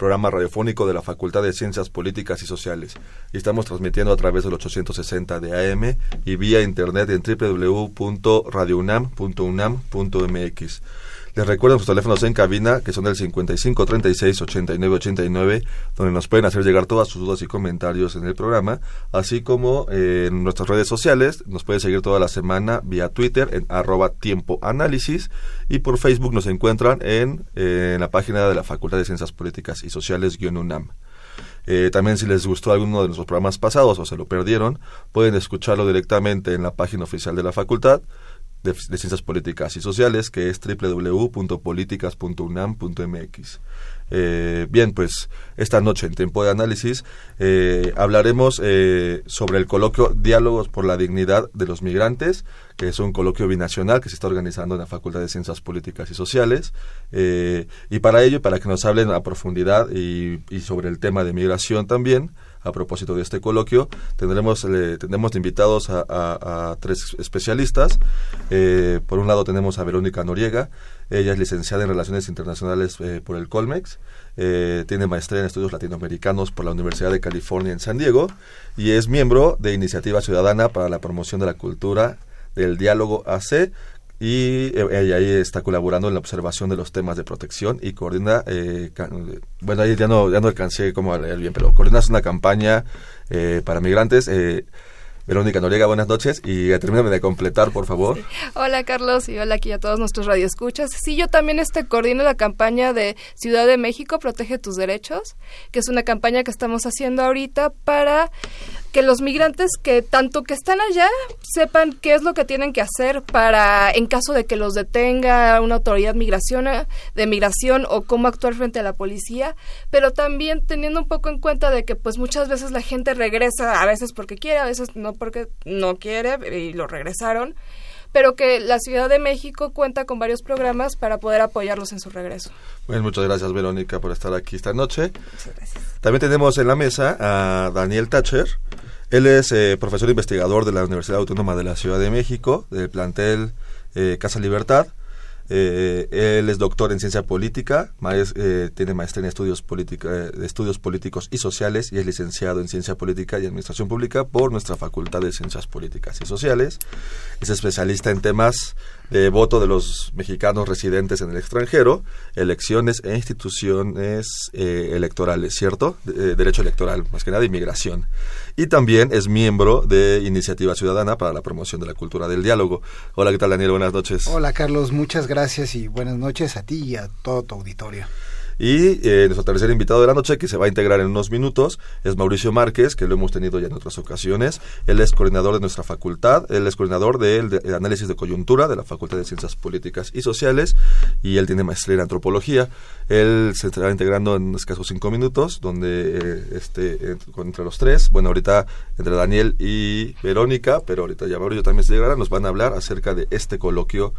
programa radiofónico de la Facultad de Ciencias Políticas y Sociales. Estamos transmitiendo a través del 860 de AM y vía internet en www.radiounam.unam.mx. Les recuerdo sus teléfonos en cabina, que son el 55 36 89 89, donde nos pueden hacer llegar todas sus dudas y comentarios en el programa, así como eh, en nuestras redes sociales. Nos pueden seguir toda la semana vía Twitter en arroba tiempo y por Facebook nos encuentran en, eh, en la página de la Facultad de Ciencias Políticas y Sociales-UNAM. Eh, también si les gustó alguno de nuestros programas pasados o se lo perdieron, pueden escucharlo directamente en la página oficial de la facultad de, Ciencias Políticas y Sociales, que es www.políticas.unam.mx. Eh, bien, pues esta noche en tiempo de análisis eh, hablaremos eh, sobre el coloquio Diálogos por la Dignidad de los Migrantes, que es un coloquio binacional que se está organizando en la Facultad de Ciencias Políticas y Sociales. y para ello, para que nos hablen a profundidad y sobre el tema de migración también, a propósito de este coloquio. Tendremos, eh, tendremos invitados a, tres especialistas. Eh, por un lado tenemos a Verónica Noriega. Ella es licenciada en Relaciones Internacionales eh, por el Colmex. tiene maestría en Estudios Latinoamericanos por la Universidad de California en San Diego y es miembro de Iniciativa Ciudadana para la Promoción de la Cultura del Diálogo AC, y ella ahí está colaborando en la observación de los temas de protección y coordina, eh, bueno, ahí ya no, ya no alcancé como a leer bien, pero coordinas una campaña eh, para migrantes. Eh, Verónica Noriega, buenas noches y termíname de completar, por favor. Hola, Carlos, y hola aquí a todos nuestros radioescuchas. Sí, yo también este, coordino la campaña de Ciudad de México, Protege tus Derechos, que es una campaña que estamos haciendo ahorita para que los migrantes que tanto que están allá sepan qué es lo que tienen que hacer para en caso de que los detenga una autoridad migración, de migración o cómo actuar frente a la policía, pero también teniendo un poco en cuenta de que pues muchas veces la gente regresa, a veces porque quiere, a veces no porque no quiere y lo regresaron pero que la Ciudad de México cuenta con varios programas para poder apoyarlos en su regreso. Bueno, muchas gracias Verónica por estar aquí esta noche. Muchas gracias. También tenemos en la mesa a Daniel Thatcher. Él es eh, profesor investigador de la Universidad Autónoma de la Ciudad de México, del plantel eh, Casa Libertad. Eh, él es doctor en ciencia política, tiene maestría en estudios políticos y sociales y es licenciado en ciencia política y administración pública por nuestra Facultad de Ciencias Políticas y Sociales. Es especialista en temas de voto de los mexicanos residentes en el extranjero, elecciones e instituciones electorales, ¿cierto? derecho electoral, más que nada, inmigración y también es miembro de Iniciativa Ciudadana para la Promoción de la Cultura del Diálogo. Hola, ¿qué tal Daniel? Buenas noches. Hola Carlos, muchas gracias y buenas noches a ti y a todo tu auditorio. Y eh, nuestro tercer invitado de la noche, que se va a integrar en unos minutos, es Mauricio Márquez, que lo hemos tenido ya en otras ocasiones. Él es coordinador de nuestra facultad, él es coordinador del de, análisis de coyuntura de la Facultad de Ciencias Políticas y Sociales, y él tiene maestría en antropología. Él se estará integrando en escasos cinco minutos, donde eh, este, entre los tres, bueno, ahorita entre Daniel y Verónica, pero ahorita ya Mauricio también se integrará, nos van a hablar acerca de este coloquio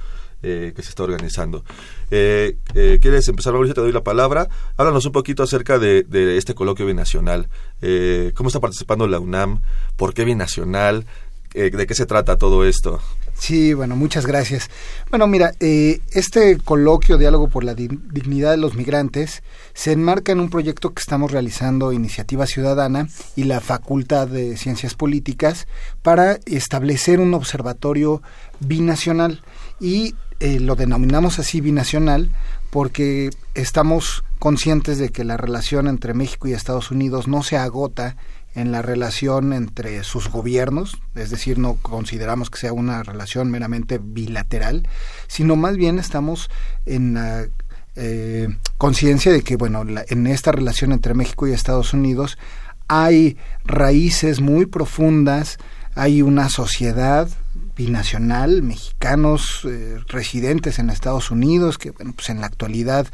eh, que se está organizando. Eh, eh, ¿Quieres empezar, Mauricio? Te doy la palabra. Háblanos un poquito acerca de, este coloquio binacional. Eh, ¿Cómo está participando la UNAM? ¿Por qué binacional? ¿De qué se trata todo esto? Sí, bueno, muchas gracias. Bueno, mira, este coloquio Diálogo por la Dignidad de los Migrantes se enmarca en un proyecto que estamos realizando Iniciativa Ciudadana y la Facultad de Ciencias Políticas para establecer un observatorio binacional y eh, lo denominamos así binacional porque estamos conscientes de que la relación entre México y Estados Unidos no se agota en la relación entre sus gobiernos, es decir, no consideramos que sea una relación meramente bilateral, sino más bien estamos en la eh, conciencia de que, bueno, en esta relación entre México y Estados Unidos hay raíces muy profundas hay una sociedad mexicanos eh, residentes en Estados Unidos, que bueno, pues en la actualidad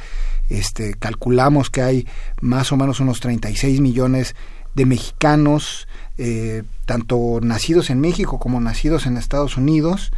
este, calculamos que hay más o menos unos 36 millones de mexicanos, eh, tanto nacidos en México como nacidos en Estados Unidos,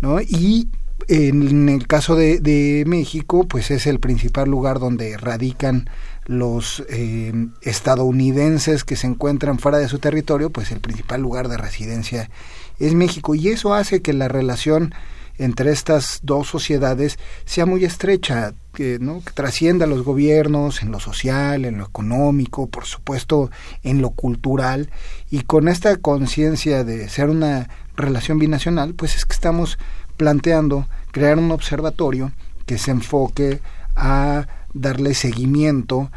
¿no? Y en el caso de, de México, pues es el principal lugar donde radican los eh, estadounidenses que se encuentran fuera de su territorio, pues el principal lugar de residencia es México y eso hace que la relación entre estas dos sociedades sea muy estrecha, que, ¿no? que trascienda los gobiernos en lo social, en lo económico, por supuesto en lo cultural, y con esta conciencia de ser una relación binacional, pues es que estamos planteando crear un observatorio que se enfoque a darle seguimiento,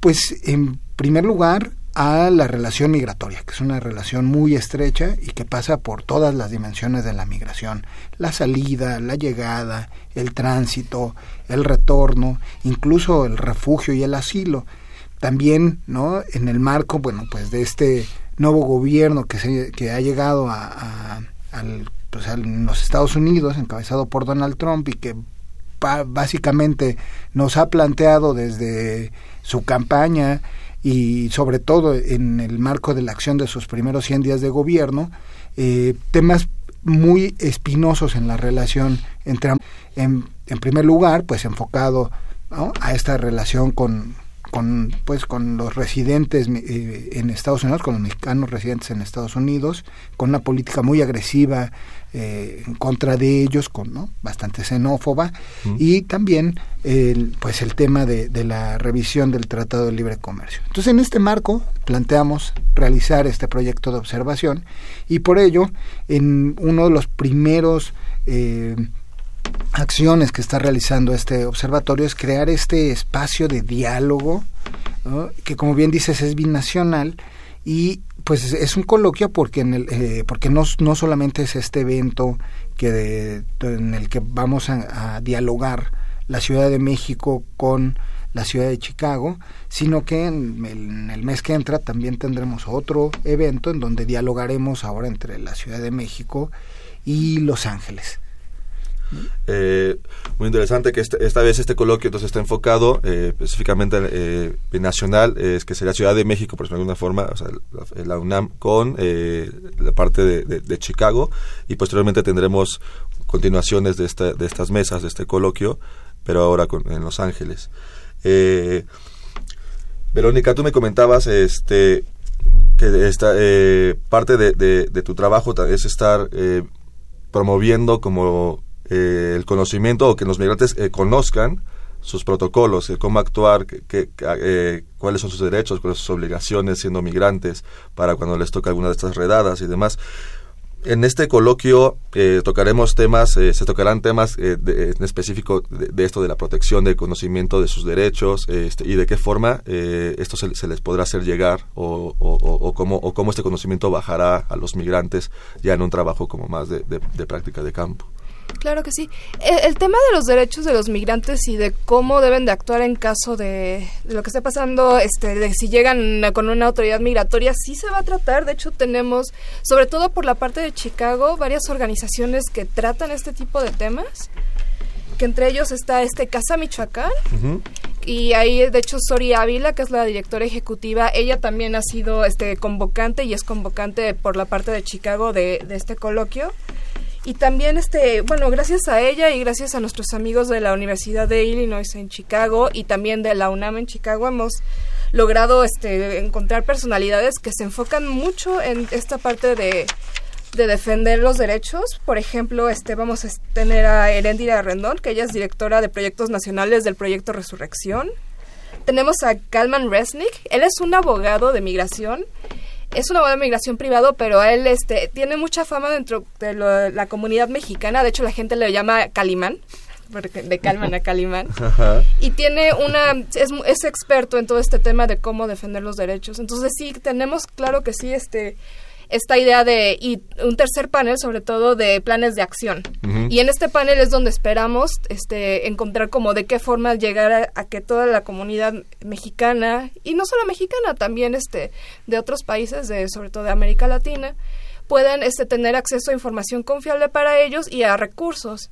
pues en primer lugar a la relación migratoria, que es una relación muy estrecha y que pasa por todas las dimensiones de la migración, la salida, la llegada, el tránsito, el retorno, incluso el refugio y el asilo. También, ¿no? En el marco, bueno, pues de este nuevo gobierno que, se, que ha llegado a, al, pues, a los Estados Unidos, encabezado por Donald Trump y que básicamente nos ha planteado desde su campaña y sobre todo en el marco de la acción de sus primeros 100 días de gobierno, eh, temas muy espinosos en la relación entre, en, en primer lugar, pues enfocado a esta relación con, con pues con los residentes eh, en Estados Unidos, con los mexicanos residentes en Estados Unidos, con una política muy agresiva eh, en contra de ellos, con ¿no? bastante xenófoba, y también el, pues el tema de, de, la revisión del Tratado de Libre Comercio. Entonces, en este marco planteamos realizar este proyecto de observación y por ello, en uno de los primeros eh, acciones que está realizando este observatorio es crear este espacio de diálogo, que como bien dices es binacional y pues es un coloquio porque en el, eh, porque no, no solamente es este evento que en el que vamos a, dialogar la Ciudad de México con la ciudad de Chicago, sino que en el, en el, mes que entra también tendremos otro evento en donde dialogaremos ahora entre la Ciudad de México y Los Ángeles. Eh, muy interesante que este, esta vez este coloquio entonces está enfocado eh, específicamente eh, nacional, es que sería Ciudad de México, por de alguna forma, la, UNAM con eh, la parte de, Chicago y posteriormente tendremos continuaciones de, esta, de estas mesas, de este coloquio, pero ahora en Los Ángeles. Verónica, tú me comentabas este que esta parte de, tu trabajo es estar promoviendo como eh, el conocimiento o que los migrantes eh, conozcan sus protocolos, cómo actuar, que, eh, cuáles son sus derechos, cuáles son sus obligaciones siendo migrantes para cuando les toca alguna de estas redadas y demás. En este coloquio tocaremos temas, se tocarán temas en específico de, esto de la protección del conocimiento de sus derechos este, y de qué forma esto se, les podrá hacer llegar o, cómo, o cómo este conocimiento bajará a los migrantes ya en un trabajo como más de práctica de campo. Claro que sí. El, tema de los derechos de los migrantes y de cómo deben de actuar en caso de, lo que esté pasando, este, de si llegan con una autoridad migratoria, sí se va a tratar. De hecho, tenemos, sobre todo por la parte de Chicago, varias organizaciones que tratan este tipo de temas. Que entre ellos está este Casa Michoacán. Y ahí, de hecho, Sori Ávila, que es la directora ejecutiva, ella también ha sido este convocante y es convocante por la parte de Chicago de, de este coloquio y también este bueno gracias a ella y gracias a nuestros amigos de la Universidad de Illinois en Chicago y también de la UNAM en Chicago hemos logrado este encontrar personalidades que se enfocan mucho en esta parte de, de defender los derechos. Por ejemplo, este vamos a tener a Erendira Rendón, que ella es directora de proyectos nacionales del proyecto Resurrección. Tenemos a Kalman Resnick, él es un abogado de migración es un abogado de migración privado, pero él este, tiene mucha fama dentro de la comunidad mexicana. De hecho, la gente le llama Calimán, de Calman a Calimán. Y tiene una, es, es experto en todo este tema de cómo defender los derechos. Entonces, sí, tenemos claro que sí, este esta idea de y un tercer panel sobre todo de planes de acción y en este panel es donde esperamos este encontrar como de qué forma llegar a, que toda la comunidad mexicana y no solo mexicana también este de otros países de sobre todo de América Latina puedan este, tener acceso a información confiable para ellos y a recursos.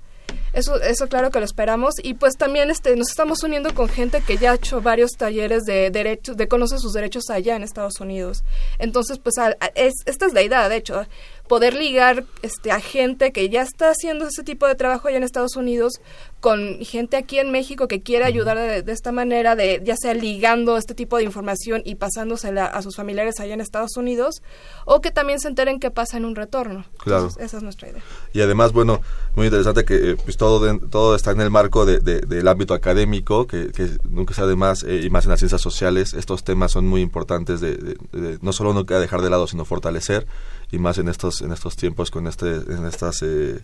Eso, eso claro que lo esperamos y pues también este, nos estamos uniendo con gente que ya ha hecho varios talleres de derechos, de conocer sus derechos allá en Estados Unidos. Entonces, pues es, esta es la idea, de hecho, poder ligar este, a gente que ya está haciendo ese tipo de trabajo allá en Estados Unidos con gente aquí en México que quiere ayudar de, esta manera, de ya sea ligando este tipo de información y pasándosela a sus familiares allá en Estados Unidos, o que también se enteren qué pasa en un retorno. Claro. esa es nuestra idea. Y además, bueno, muy interesante que eh, pues todo, todo está en el marco de, del ámbito académico, que, nunca sea de más, eh, y más en las ciencias sociales, estos temas son muy importantes de, no solo no queda dejar de lado, sino fortalecer, y más en estos, en estos tiempos con este, en estas... Eh,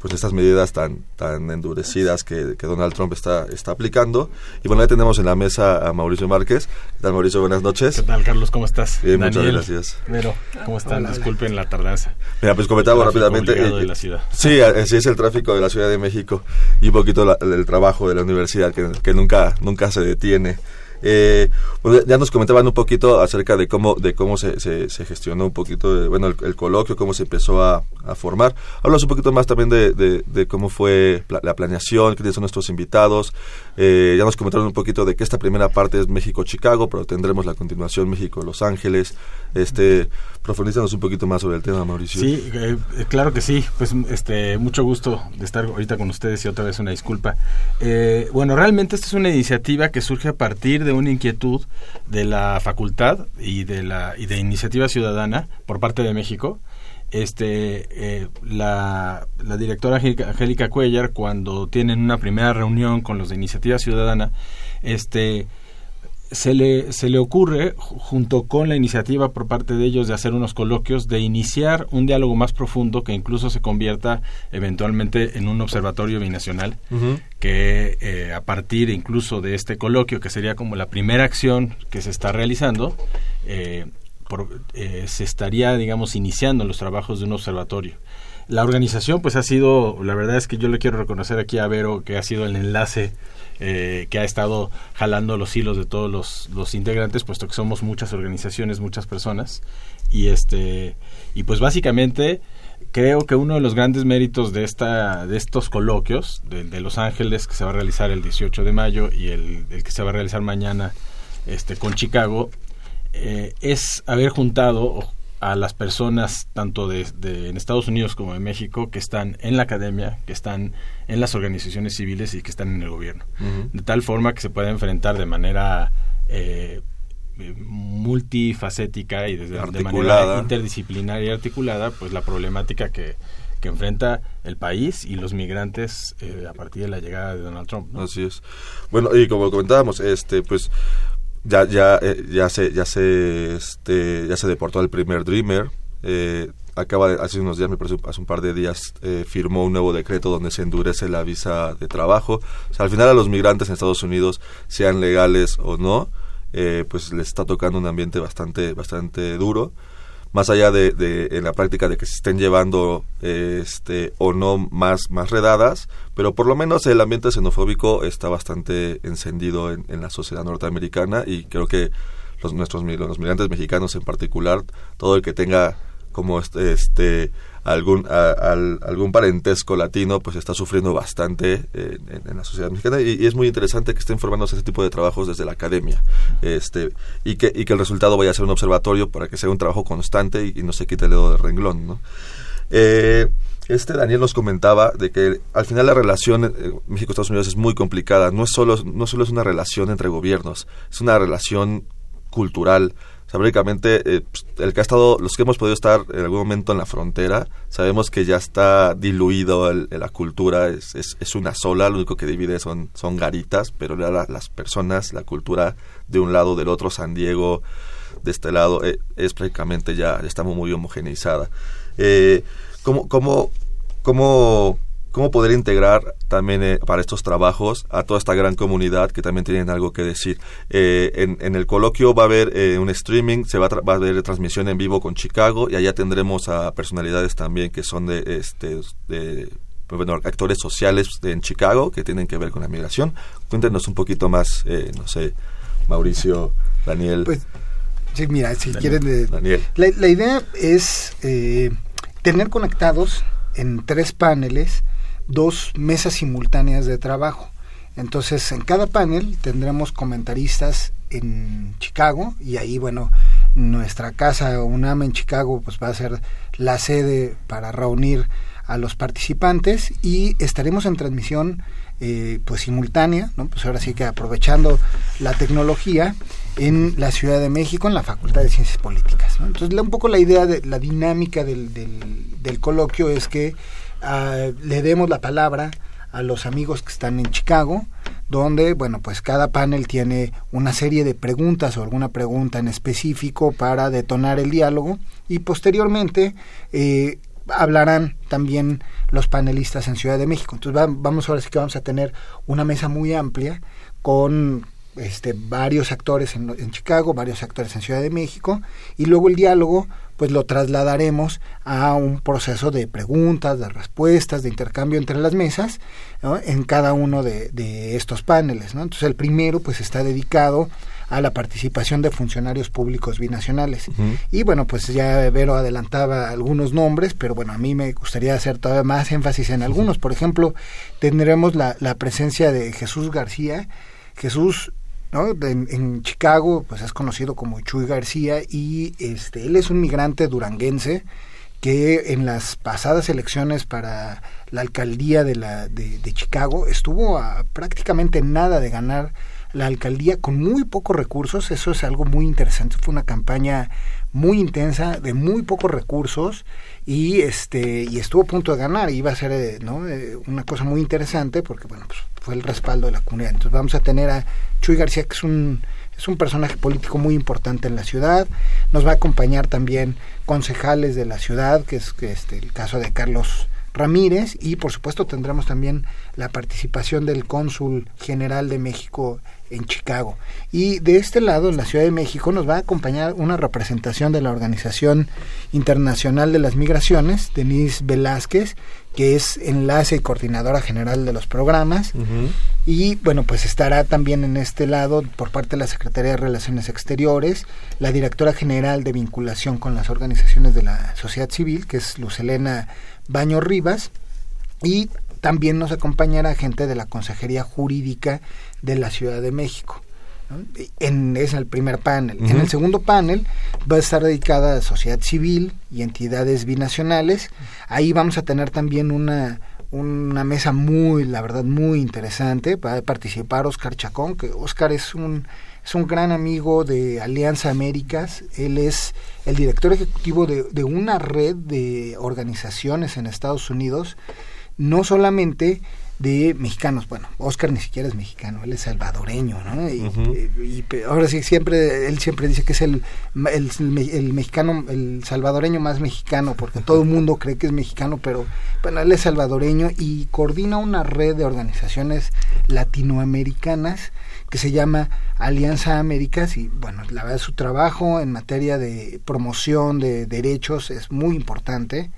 pues estas medidas tan tan endurecidas que, que, Donald Trump está está aplicando. Y bueno ya tenemos en la mesa a Mauricio Márquez. ¿qué tal Mauricio buenas noches. Qué tal Carlos cómo estás bien muchas gracias. Cómo están disculpen la tardanza. Mira pues comentaba rápidamente eh, de la ciudad. sí así es el tráfico de la Ciudad de México y un poquito el trabajo de la universidad que, que nunca nunca se detiene eh, pues ya nos comentaban un poquito acerca de cómo de cómo se, se, gestionó un poquito, bueno, el, coloquio, cómo se empezó a, formar. Hablas un poquito más también de, de, cómo fue la, planeación, quiénes son nuestros invitados. Eh, ya nos comentaron un poquito de que esta primera parte es México-Chicago, pero tendremos la continuación México-Los Ángeles. Este, profundízanos un poquito más sobre el tema, Mauricio. Sí, eh, claro que sí. Pues este, mucho gusto de estar ahorita con ustedes y otra vez una disculpa. bueno, realmente esta es una iniciativa que surge a partir de una inquietud de la facultad y de la y de iniciativa ciudadana por parte de México este eh, la, la, directora Angélica Cuellar cuando tienen una primera reunión con los de iniciativa ciudadana este se le, se le ocurre, junto con la iniciativa por parte de ellos de hacer unos coloquios, de iniciar un diálogo más profundo que incluso se convierta eventualmente en un observatorio binacional, que eh, a partir incluso de este coloquio, que sería como la primera acción que se está realizando, eh, eh, se estaría, digamos, iniciando los trabajos de un observatorio. La organización, pues ha sido, la verdad es que yo le quiero reconocer aquí a Vero, que ha sido el enlace eh, que ha estado jalando los hilos de todos los, los, integrantes, puesto que somos muchas organizaciones, muchas personas. Y, este, y pues básicamente creo que uno de los grandes méritos de, esta, de estos coloquios, de, Los Ángeles, que se va a realizar el 18 de mayo, y el, que se va a realizar mañana este, con Chicago, eh, es haber juntado a las personas tanto de, en Estados Unidos como en México que están en la academia, que están en las organizaciones civiles y que están en el gobierno. De tal forma que se pueda enfrentar de manera eh, multifacética y de manera interdisciplinaria y articulada pues la problemática que, que enfrenta el país y los migrantes eh, a partir de la llegada de Donald Trump. Así es. Bueno, y como comentábamos, este pues ya ya eh, ya se ya se este ya se deportó al primer Dreamer. Eh, acaba de, hace unos días me parece hace un par de días eh, firmó un nuevo decreto donde se endurece la visa de trabajo. O sea, al final a los migrantes en Estados Unidos sean legales o no pues les está tocando un ambiente bastante bastante duro más allá de, de, en la práctica de que se estén llevando este o no más más redadas pero por lo menos el ambiente xenofóbico está bastante encendido en, en la sociedad norteamericana y creo que los nuestros los migrantes mexicanos en particular todo el que tenga como este, este algún algún parentesco latino pues está sufriendo bastante en, la sociedad mexicana y, es muy interesante que estén formándose ese tipo de trabajos desde la academia este y que y que el resultado vaya a ser un observatorio para que sea un trabajo constante y, no se quite el dedo de renglón ¿no? Eh, este Daniel nos comentaba de que al final la relación eh, México-Estados Unidos es muy complicada. No es solo no solo es una relación entre gobiernos, es una relación cultural, o sea, eh, pues, el que ha estado, los que hemos podido estar en algún momento en la frontera, sabemos que ya está diluido la cultura, es, es, una sola, lo único que divide son, son garitas, pero las personas, la cultura de un lado, del otro, San Diego, de este lado, eh, es prácticamente ya, ya está muy homogeneizada. Eh, ¿Cómo, cómo, cómo cómo poder integrar también eh, para estos trabajos a toda esta gran comunidad que también tienen algo que decir. Eh, en, el coloquio va a haber eh, un streaming, se va a, va a haber transmisión en vivo con Chicago y allá tendremos a personalidades también que son de, este, de bueno, actores sociales en Chicago que tienen que ver con la migración. Cuéntenos un poquito más, no sé, Mauricio, Daniel. Pues Sí, mira, si quieren... Eh, la, la, idea es eh, tener conectados en tres paneles dos mesas simultáneas de trabajo. Entonces, en cada panel tendremos comentaristas en Chicago y ahí, bueno, nuestra casa UNAM en Chicago pues va a ser la sede para reunir a los participantes y estaremos en transmisión eh, pues simultánea, ¿no? Pues ahora sí que aprovechando la tecnología en la Ciudad de México, en la Facultad de Ciencias Políticas. Entonces, un poco la idea de la dinámica del, del, coloquio es que le demos la palabra a los amigos que están en Chicago, donde, bueno, pues cada panel tiene una serie de preguntas o alguna pregunta en específico para detonar el diálogo y posteriormente eh, hablarán también los panelistas en Ciudad de México. Entonces vamos ahora sí que vamos a tener una mesa muy amplia con este, varios actores en, Chicago, varios actores en Ciudad de México, y luego el diálogo, pues lo trasladaremos a un proceso de preguntas, de respuestas, de intercambio entre las mesas, en cada uno de, de estos paneles. ¿no? Entonces el primero, pues está dedicado a la participación de funcionarios públicos binacionales. Y bueno, pues ya Vero adelantaba algunos nombres, pero bueno, a mí me gustaría hacer todavía más énfasis en algunos. Por ejemplo, tendremos la, la presencia de Jesús García. Jesús ¿no? En, Chicago, pues es conocido como Chuy García y este, él es un migrante duranguense que en las pasadas elecciones para la alcaldía de, la, de, de Chicago estuvo a prácticamente nada de ganar la alcaldía con muy pocos recursos, eso es algo muy interesante, fue una campaña muy intensa, de muy pocos recursos, y este y estuvo a punto de ganar, iba a ser eh, ¿no? Eh, una cosa muy interesante, porque bueno, pues fue el respaldo de la comunidad. Entonces vamos a tener a Chuy García, que es un es un personaje político muy importante en la ciudad. Nos va a acompañar también concejales de la ciudad, que es que este, el caso de Carlos Ramírez, y por supuesto tendremos también la participación del cónsul general de México en Chicago. Y de este lado, en la Ciudad de México, nos va a acompañar una representación de la Organización Internacional de las Migraciones, Denise Velázquez, que es enlace y coordinadora general de los programas. Y bueno, pues estará también en este lado, por parte de la Secretaría de Relaciones Exteriores, la directora general de vinculación con las organizaciones de la sociedad civil, que es Luz Elena Baño Rivas. Y también nos acompañará gente de la Consejería Jurídica de la Ciudad de México. En, es el primer panel. En el segundo panel va a estar dedicada a sociedad civil y entidades binacionales. Ahí vamos a tener también una, una mesa muy, la verdad, muy interesante. Va a participar Oscar Chacón, que Oscar es un, es un gran amigo de Alianza Américas. Él es el director ejecutivo de, de una red de organizaciones en Estados Unidos, no solamente de mexicanos. Bueno, Oscar ni siquiera es mexicano, él es salvadoreño, ¿no? Y, ahora sí, siempre, él siempre dice que es el, el, mexicano, el salvadoreño más mexicano, porque todo el mundo cree que es mexicano, pero bueno, él es salvadoreño y coordina una red de organizaciones latinoamericanas que se llama Alianza Américas y bueno, la verdad su trabajo en materia de promoción de derechos es muy importante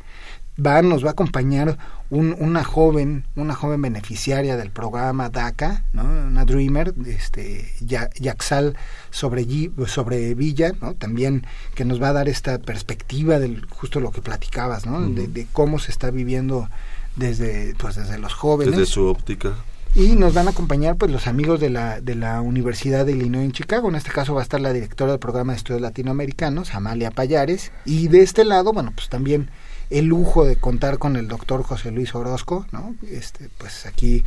va, nos va a acompañar un, una joven, una joven beneficiaria del programa DACA, ¿no? una Dreamer, este, Yaxal sobre, sobre Villa, ¿no? también que nos va a dar esta perspectiva del justo lo que platicabas, ¿no? de, cómo se está viviendo desde, pues, desde los jóvenes. Desde su óptica. Y nos van a acompañar pues los amigos de la, de la Universidad de Illinois en Chicago. En este caso va a estar la directora del programa de estudios latinoamericanos, Amalia Payares. Y de este lado, bueno, pues también el lujo de contar con el doctor José Luis Orozco, ¿no? Este, pues aquí,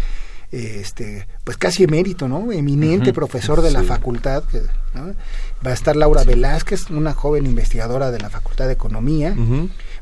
este, pues casi emérito, ¿no? Eminente profesor de la facultad, Va a estar Laura Velázquez, una joven investigadora de la Facultad de Economía.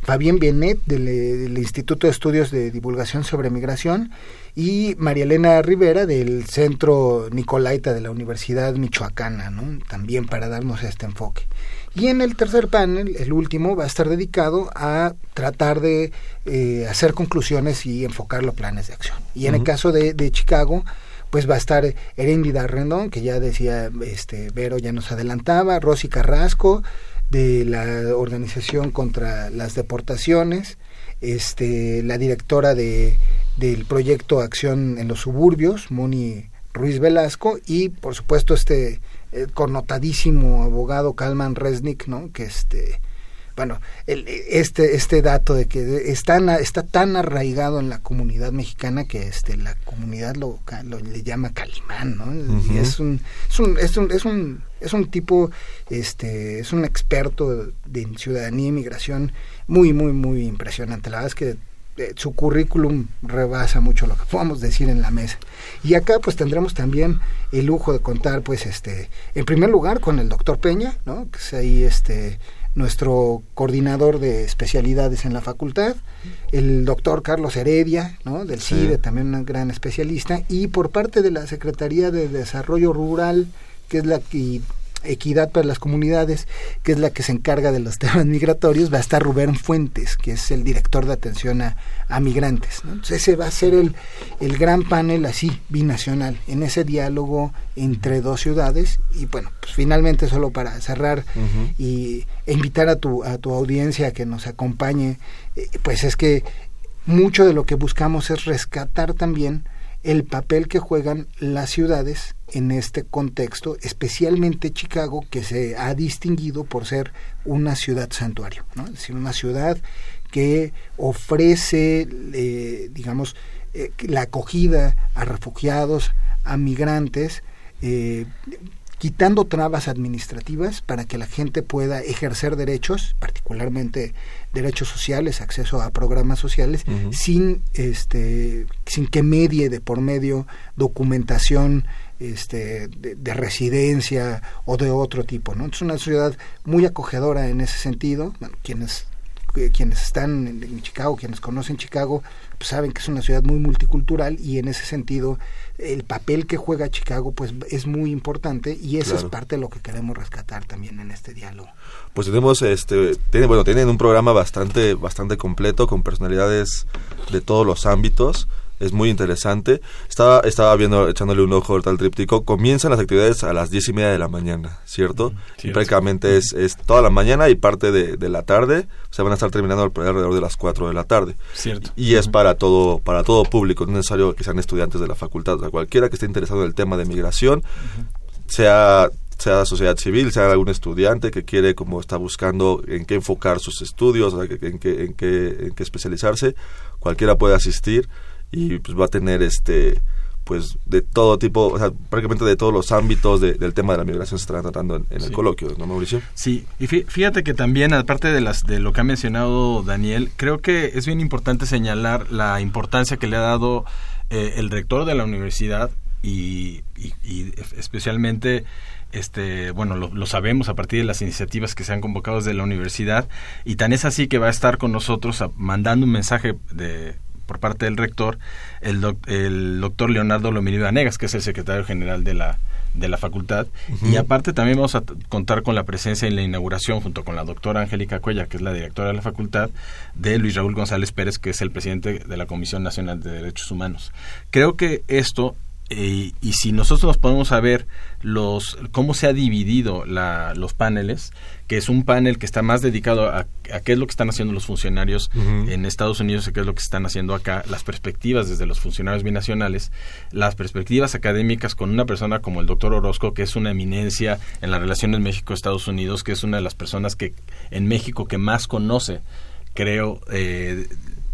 Fabián Bienet, del, Instituto de Estudios de Divulgación sobre Migración. Y María Elena Rivera, del Centro Nicolaita de la Universidad Michoacana, ¿no? También para darnos este enfoque. Y en el tercer panel, el último, va a estar dedicado a tratar de eh, hacer conclusiones y enfocar los planes de acción. Y en el caso de, de Chicago, pues va a estar Erendida Rendón, que ya decía este Vero, ya nos adelantaba, Rosy Carrasco, de la Organización contra las Deportaciones, este, la directora de, del proyecto Acción en los Suburbios, Moni Ruiz Velasco, y por supuesto este eh, connotadísimo abogado Kalman Resnick, ¿no? Que este bueno, el, este este dato de que está, está tan arraigado en la comunidad mexicana que este la comunidad lo, lo le llama Calimán, ¿no? y es un es un, es un es un es un tipo este es un experto de ciudadanía y migración muy muy muy impresionante. La verdad es que eh, su currículum rebasa mucho lo que podamos decir en la mesa. Y acá pues tendremos también el lujo de contar pues este en primer lugar con el doctor Peña, ¿no? que es ahí este nuestro coordinador de especialidades en la facultad, el doctor Carlos Heredia, ¿no? del CIDE, también un gran especialista, y por parte de la Secretaría de Desarrollo Rural, que es la que Equidad para las Comunidades, que es la que se encarga de los temas migratorios, va a estar Rubén Fuentes, que es el director de atención a, migrantes. Entonces ese va a ser el, el gran panel así, binacional, en ese diálogo entre dos ciudades. Y bueno, pues finalmente solo para cerrar y e invitar a tu, a tu audiencia a que nos acompañe, eh, pues es que mucho de lo que buscamos es rescatar también el papel que juegan las ciudades en este contexto, especialmente Chicago, que se ha distinguido por ser una ciudad santuario, ¿no? es decir, una ciudad que ofrece, eh, digamos, eh, la acogida a refugiados, a migrantes, eh, quitando trabas administrativas para que la gente pueda ejercer derechos, particularmente derechos sociales, acceso a programas sociales, sin este sin que medie de por medio documentación este, de, residencia o de otro tipo, ¿no? Es una ciudad muy acogedora en ese sentido. quienes quienes están en, Chicago, quienes conocen Chicago, pues saben que es una ciudad muy multicultural y en ese sentido el papel que juega Chicago pues es muy importante y eso es parte de lo que queremos rescatar también en este diálogo. Pues tenemos este tiene, bueno, tienen un programa bastante bastante completo con personalidades de todos los ámbitos es muy interesante. Estaba, estaba viendo, echándole un ojo al tríptico. Comienzan las actividades a las diez y media de la mañana, ¿cierto? y prácticamente es, es, toda la mañana y parte de, de, la tarde. O sea, van a estar terminando alrededor de las 4 de la tarde. Cierto. Y es para todo, para todo público. No es necesario que sean estudiantes de la facultad. O sea, cualquiera que esté interesado en el tema de migración, sea sea sociedad civil, sea algún estudiante que quiere, como está buscando en qué enfocar sus estudios, en qué, en qué, en qué especializarse, cualquiera puede asistir y pues va a tener este pues de todo tipo, o sea, prácticamente de todos los ámbitos del tema de la migración se estará tratando en, el coloquio, ¿no, Mauricio? Sí, y fíjate que también, aparte de, las, de lo que ha mencionado Daniel, creo que es bien importante señalar la importancia que le ha dado eh, el rector de la universidad y, y, especialmente este bueno lo, lo, sabemos a partir de las iniciativas que se han convocado desde la universidad y tan es así que va a estar con nosotros mandando un mensaje de por parte del rector, el, el doctor Leonardo Lominio Vanegas, que es el secretario general de la, de la facultad. Y aparte también vamos a contar con la presencia en la inauguración, junto con la doctora Angélica Cuella, que es la directora de la facultad, de Luis Raúl González Pérez, que es el presidente de la Comisión Nacional de Derechos Humanos. Creo que esto eh, y si nosotros nos podemos saber los cómo se ha dividido la, los paneles, que es un panel que está más dedicado a, qué es lo que están haciendo los funcionarios en Estados Unidos y qué es lo que están haciendo acá, las perspectivas desde los funcionarios binacionales, las perspectivas académicas con una persona como el doctor Orozco, que es una eminencia en las relaciones México-Estados Unidos, que es una de las personas que en México que más conoce, creo, eh,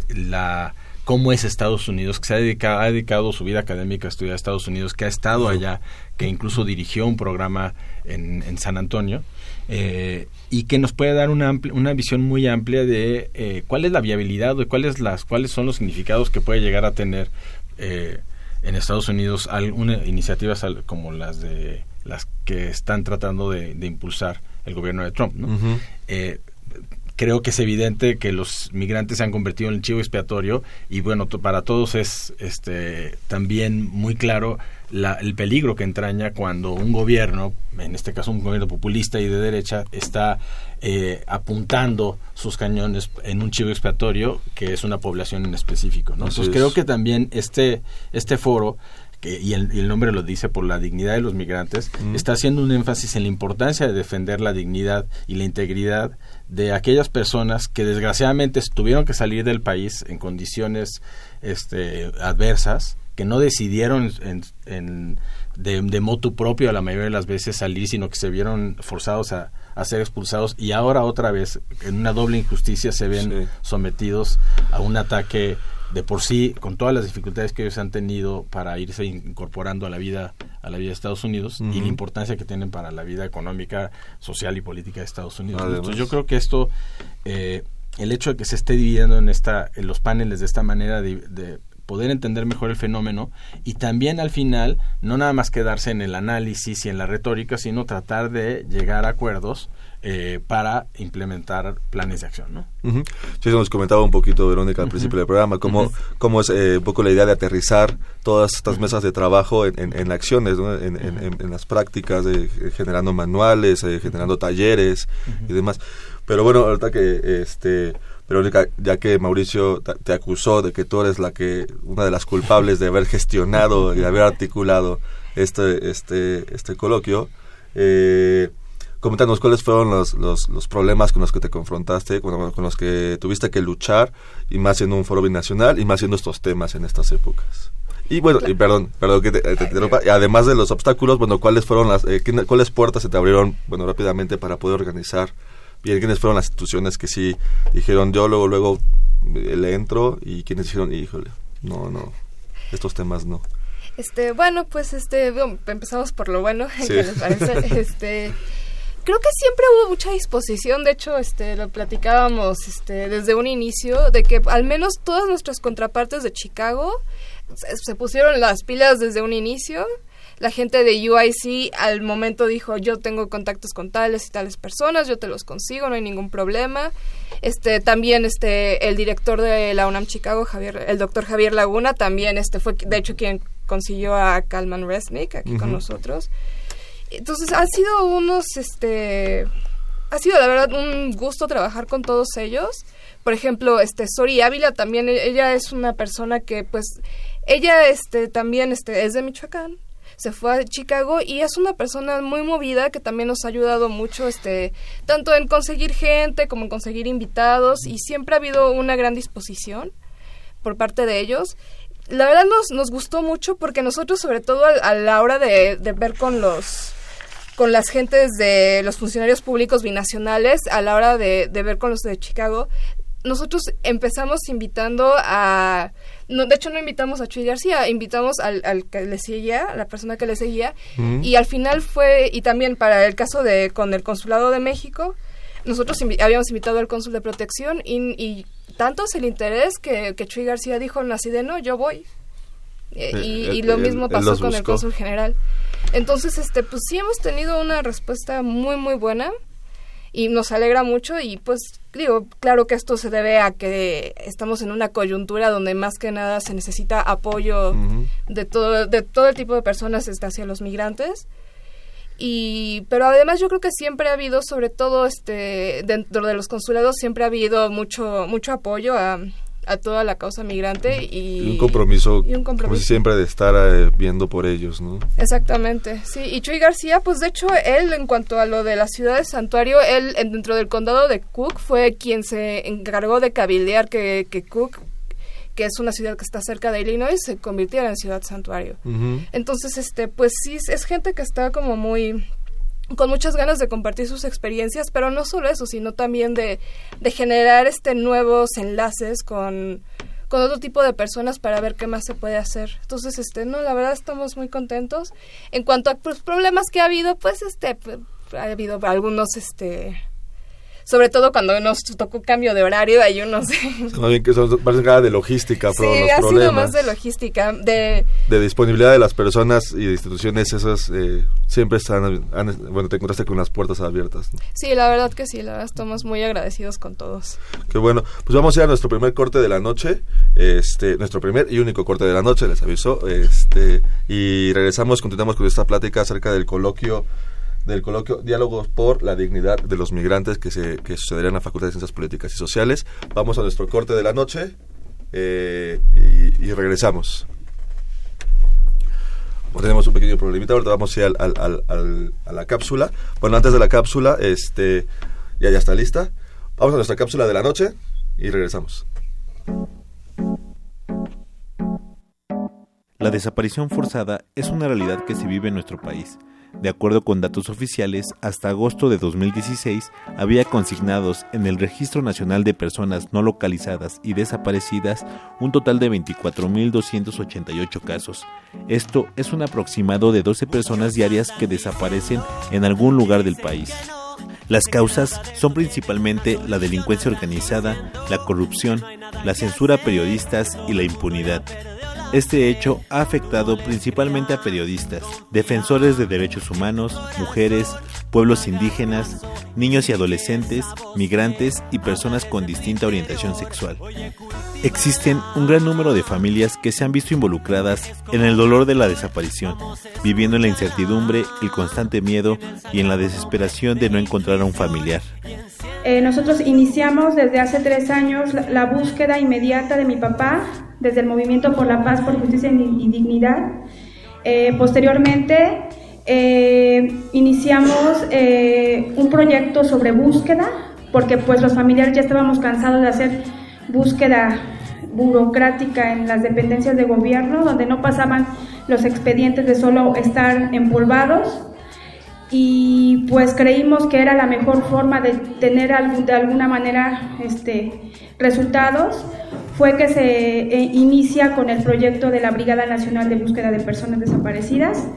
la cómo es Estados Unidos, que se ha dedicado, ha dedicado su vida académica a estudiar Estados Unidos, que ha estado allá, que incluso dirigió un programa en, en San Antonio, eh, y que nos puede dar una, una visión muy amplia de eh, cuál es la viabilidad, de cuáles, las, cuáles son los significados que puede llegar a tener eh, en Estados Unidos algunas iniciativas como las de las que están tratando de, impulsar el gobierno de Trump. ¿no? Creo que es evidente que los migrantes se han convertido en el chivo expiatorio y bueno, para todos es este también muy claro la, el peligro que entraña cuando un gobierno, en este caso un gobierno populista y de derecha, está eh, apuntando sus cañones en un chivo expiatorio que es una población en específico. ¿no? Entonces creo que también este, este foro que, y, el, nombre lo dice por la dignidad de los migrantes, está haciendo un énfasis en la importancia de defender la dignidad y la integridad de aquellas personas que desgraciadamente tuvieron que salir del país en condiciones este, adversas que no decidieron en, en, de, de motu propio a la mayoría de las veces salir, sino que se vieron forzados a, a ser expulsados y ahora otra vez en una doble injusticia se ven sometidos a un ataque de por sí con todas las dificultades que ellos han tenido para irse incorporando a la vida a la vida de Estados Unidos y la importancia que tienen para la vida económica, social y política de Estados Unidos. Entonces yo creo que esto eh, el hecho de que se esté dividiendo en esta en los paneles de esta manera de poder entender mejor el fenómeno y también al final no nada más quedarse en el análisis y en la retórica, sino tratar de llegar a acuerdos eh, para implementar planes de acción. ¿no? Sí, nos comentaba un poquito, Verónica, al principio del programa, cómo, cómo es eh, un poco la idea de aterrizar todas estas mesas de trabajo en, en, acciones, ¿no? en, en, las prácticas, de, generando manuales, eh, generando talleres y demás. Pero bueno, ahorita que este Verónica, ya que Mauricio te acusó de que tú eres la que una de las culpables de haber gestionado y de haber articulado este este este coloquio, eh, coméntanos cuáles fueron los, los, los, problemas con los que te confrontaste, con, con los que tuviste que luchar, y más siendo un foro binacional, y más siendo estos temas en estas épocas. Y bueno, y perdón, perdón que te, interrumpa, y además de los obstáculos, bueno, ¿cuáles fueron las, eh, cuáles puertas se te abrieron, bueno, rápidamente para poder organizar bien quiénes fueron las instituciones que sí dijeron yo luego luego le entro y quienes dijeron híjole no no estos temas no este bueno pues este empezamos por lo bueno ¿qué les parece este creo que siempre hubo mucha disposición de hecho este lo platicábamos este desde un inicio de que al menos todas nuestras contrapartes de Chicago se pusieron las pilas desde un inicio la gente de UIC al momento dijo, yo tengo contactos con tales y tales personas, yo te los consigo, no hay ningún problema. Este, también este, el director de la UNAM Chicago, Javier, el doctor Javier Laguna, también este, fue de hecho quien consiguió a Kalman Resnick aquí con nosotros. Entonces, han sido unos, este, ha sido la verdad un gusto trabajar con todos ellos. Por ejemplo, este, Sori Ávila también, ella es una persona que, pues, ella, este, también, este, es de Michoacán se fue a Chicago y es una persona muy movida que también nos ha ayudado mucho, este, tanto en conseguir gente como en conseguir invitados y siempre ha habido una gran disposición por parte de ellos. La verdad nos, nos gustó mucho porque nosotros sobre todo a, la hora de, ver con los con las gentes de los funcionarios públicos binacionales a la hora de, de ver con los de Chicago, nosotros empezamos invitando a no, de hecho no invitamos a Chuy García, invitamos al, al que le seguía, a la persona que le seguía, y al final fue, y también para el caso de con el Consulado de México, nosotros habíamos invitado al cónsul de protección y, tanto es el interés que, que Chuy García dijo así de no, yo voy. Eh, y, lo mismo pasó con el cónsul general. Entonces, este, pues sí hemos tenido una respuesta muy, muy buena y nos alegra mucho y pues digo, claro que esto se debe a que estamos en una coyuntura donde más que nada se necesita apoyo de todo de todo el tipo de personas este, hacia los migrantes. Y pero además yo creo que siempre ha habido sobre todo este dentro de los consulados siempre ha habido mucho mucho apoyo a a toda la causa migrante y, un compromiso, y un compromiso. siempre de estar eh, viendo por ellos, ¿no? Exactamente, sí. Y Chuy García, pues de hecho él en cuanto a lo de la ciudad de Santuario, él dentro del condado de Cook fue quien se encargó de cabildear que, que Cook que es una ciudad que está cerca de Illinois, se convirtiera en ciudad santuario. Entonces, este, pues sí, es gente que está como muy con muchas ganas de compartir sus experiencias, pero no solo eso, sino también de, de generar este nuevos enlaces con, con otro tipo de personas para ver qué más se puede hacer. Entonces, este, no, la verdad estamos muy contentos. En cuanto a pues, problemas que ha habido, pues este pues, ha habido algunos este sobre todo cuando nos tocó cambio de horario, hay unos... Más bien que son de logística, sí, ha sido más de logística, de... De disponibilidad de las personas y de instituciones, esas eh, siempre están, bueno, te encontraste con las puertas abiertas. Sí, la verdad que sí, la verdad estamos muy agradecidos con todos. Qué bueno, pues vamos a ir a nuestro primer corte de la noche, este, nuestro primer y único corte de la noche, les aviso, este, y regresamos, continuamos con esta plática acerca del coloquio del coloquio Diálogos por la Dignidad de los Migrantes que, se, que sucederá en la Facultad de Ciencias Políticas y Sociales. Vamos a nuestro corte de la noche eh, y, regresamos. tenemos un pequeño problemita, ahorita vamos a ir a la cápsula. Bueno, antes de la cápsula, este, ya, ya está lista. Vamos a nuestra cápsula de la noche y regresamos. La desaparición forzada es una realidad que se vive en nuestro país. De acuerdo con datos oficiales, hasta agosto de 2016 había consignados en el Registro Nacional de Personas No Localizadas y Desaparecidas un total de 24.288 casos. Esto es un aproximado de 12 personas diarias que desaparecen en algún lugar del país. Las causas son principalmente la delincuencia organizada, la corrupción, la censura a periodistas y la impunidad. Este hecho ha afectado principalmente a periodistas, defensores de derechos humanos, mujeres, pueblos indígenas, niños y adolescentes, migrantes y personas con distinta orientación sexual. Existen un gran número de familias que se han visto involucradas en el dolor de la desaparición, viviendo en la incertidumbre, el constante miedo y en la desesperación de no encontrar a un familiar. Eh, nosotros iniciamos desde hace tres años la, búsqueda inmediata de mi papá, desde el Movimiento por la Paz, por Justicia y Dignidad. Eh, posteriormente, eh, iniciamos un proyecto sobre búsqueda, porque pues los familiares ya estábamos cansados de hacer búsqueda burocrática en las dependencias de gobierno, donde no pasaban los expedientes de solo estar empolvados y pues creímos que era la mejor forma de tener de alguna manera este, resultados fue que se eh, inicia con el proyecto de la Brigada Nacional de Búsqueda de Personas Desaparecidas.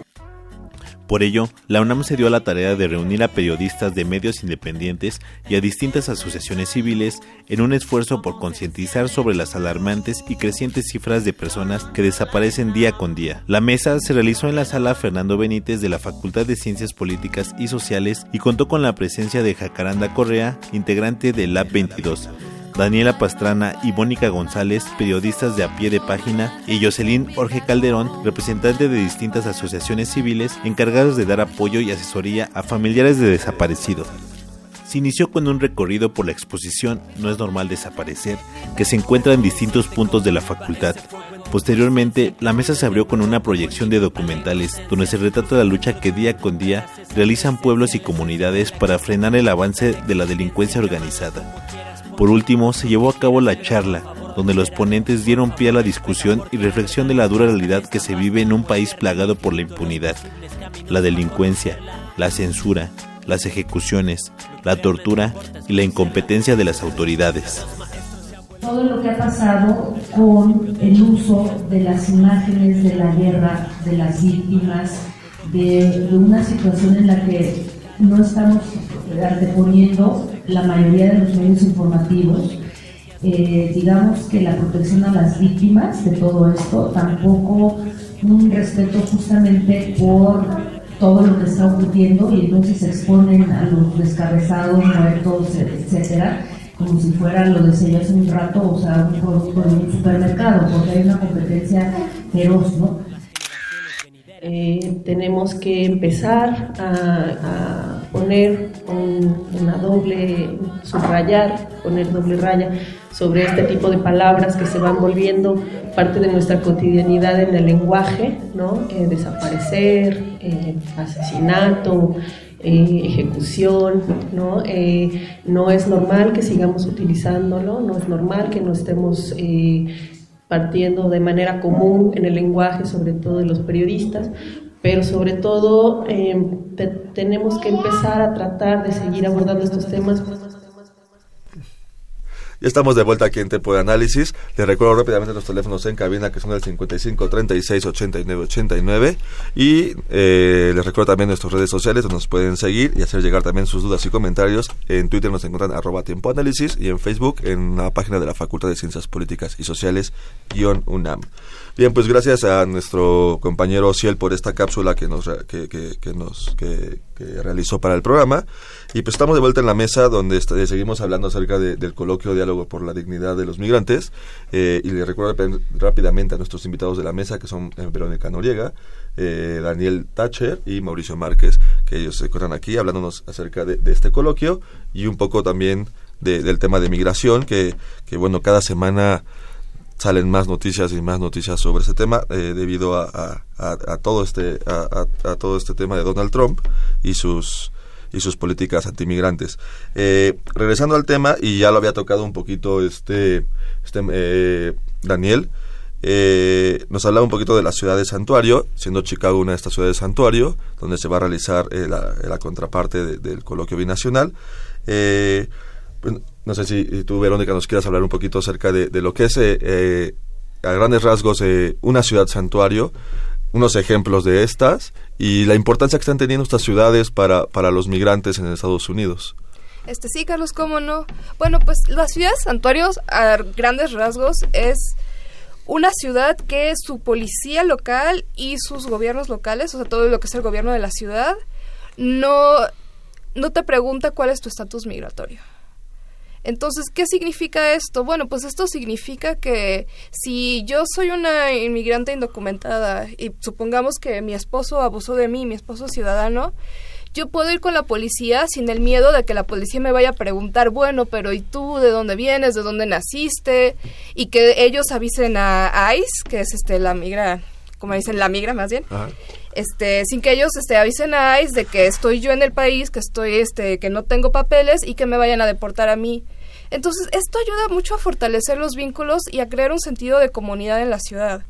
Por ello, la UNAM se dio a la tarea de reunir a periodistas de medios independientes y a distintas asociaciones civiles en un esfuerzo por concientizar sobre las alarmantes y crecientes cifras de personas que desaparecen día con día. La mesa se realizó en la sala Fernando Benítez de la Facultad de Ciencias Políticas y Sociales y contó con la presencia de Jacaranda Correa, integrante del Lab 22, Daniela Pastrana y Mónica González, periodistas de a pie de página, y Jocelyn Jorge Calderón, representante de distintas asociaciones civiles encargados de dar apoyo y asesoría a familiares de desaparecidos. Se inició con un recorrido por la exposición No es normal desaparecer, que se encuentra en distintos puntos de la facultad. Posteriormente, la mesa se abrió con una proyección de documentales donde se retrata la lucha que día con día realizan pueblos y comunidades para frenar el avance de la delincuencia organizada. Por último, se llevó a cabo la charla, donde los ponentes dieron pie a la discusión y reflexión de la dura realidad que se vive en un país plagado por la impunidad, la delincuencia, la censura, las ejecuciones, la tortura y la incompetencia de las autoridades. Todo lo que ha pasado con el uso de las imágenes de la guerra, de las víctimas, de, de una situación en la que no estamos anteponiendo la mayoría de los medios informativos, eh, digamos que la protección a las víctimas de todo esto, tampoco un respeto justamente por todo lo que está ocurriendo y entonces se exponen a los descabezados, muertos, etcétera, como si fuera, lo decía yo hace un rato, o sea, un producto de un supermercado, porque hay una competencia feroz, ¿no? Eh, tenemos que empezar a, poner una doble, subrayar, poner doble raya sobre este tipo de palabras que se van volviendo parte de nuestra cotidianidad en el lenguaje, ¿no? Eh, desaparecer, eh, asesinato, ejecución, ¿no? no es normal que sigamos utilizándolo, no es normal que no estemos partiendo de manera común en el lenguaje, sobre todo de los periodistas, pero sobre todo eh, tenemos que empezar a tratar de seguir abordando estos temas ya estamos de vuelta aquí en Tempo de Análisis. Les recuerdo rápidamente los teléfonos en cabina que son el 55 36 89 89. Y eh, les recuerdo también nuestras redes sociales donde nos pueden seguir y hacer llegar también sus dudas y comentarios. En Twitter nos encuentran arroba Tiempo Análisis y en Facebook en la página de la Facultad de Ciencias Políticas y Sociales, guion UNAM. Bien, pues gracias a nuestro compañero Ciel por esta cápsula que nos, que, que, nos que, realizó para el programa. Y pues estamos de vuelta en la mesa donde seguimos hablando acerca del coloquio Diálogo por la Dignidad de los Migrantes. Eh, y le recuerdo rápidamente a nuestros invitados de la mesa, que son eh, Verónica Noriega, eh, Daniel Thatcher y Mauricio Márquez, que ellos se encuentran aquí hablándonos acerca de, este coloquio y un poco también del tema de migración, que, que bueno, cada semana salen más noticias y más noticias sobre ese tema eh, debido a, a, todo este a, todo este tema de Donald Trump y sus y sus políticas antimigrantes. Eh, regresando al tema y ya lo había tocado un poquito este este eh, Daniel Eh, nos hablaba un poquito de la ciudad de santuario, siendo Chicago una de estas ciudades de santuario, donde se va a realizar la, contraparte de, del coloquio binacional. Eh, no sé si tú, Verónica, nos quieras hablar un poquito acerca de, de lo que es, eh, a grandes rasgos, una ciudad santuario, unos ejemplos de estas y la importancia que están teniendo estas ciudades para, para los migrantes en Estados Unidos. Este sí, Carlos, cómo no. Bueno, pues la ciudad de santuarios a grandes rasgos es una ciudad que su policía local y sus gobiernos locales, o sea, todo lo que es el gobierno de la ciudad, no, no te pregunta cuál es tu estatus migratorio. Entonces, ¿qué significa esto? Bueno, pues esto significa que si yo soy una inmigrante indocumentada y supongamos que mi esposo abusó de mí, mi esposo ciudadano, yo puedo ir con la policía sin el miedo de que la policía me vaya a preguntar, bueno, pero ¿y tú de dónde vienes? ¿De dónde naciste? Y que ellos avisen a ICE, que es este la migra, como dicen, la migra más bien. Este, sin que ellos este avisen a ICE de que estoy yo en el país, que estoy este que no tengo papeles y que me vayan a deportar a mí. Entonces, esto ayuda mucho a fortalecer los vínculos y a crear un sentido de comunidad en la ciudad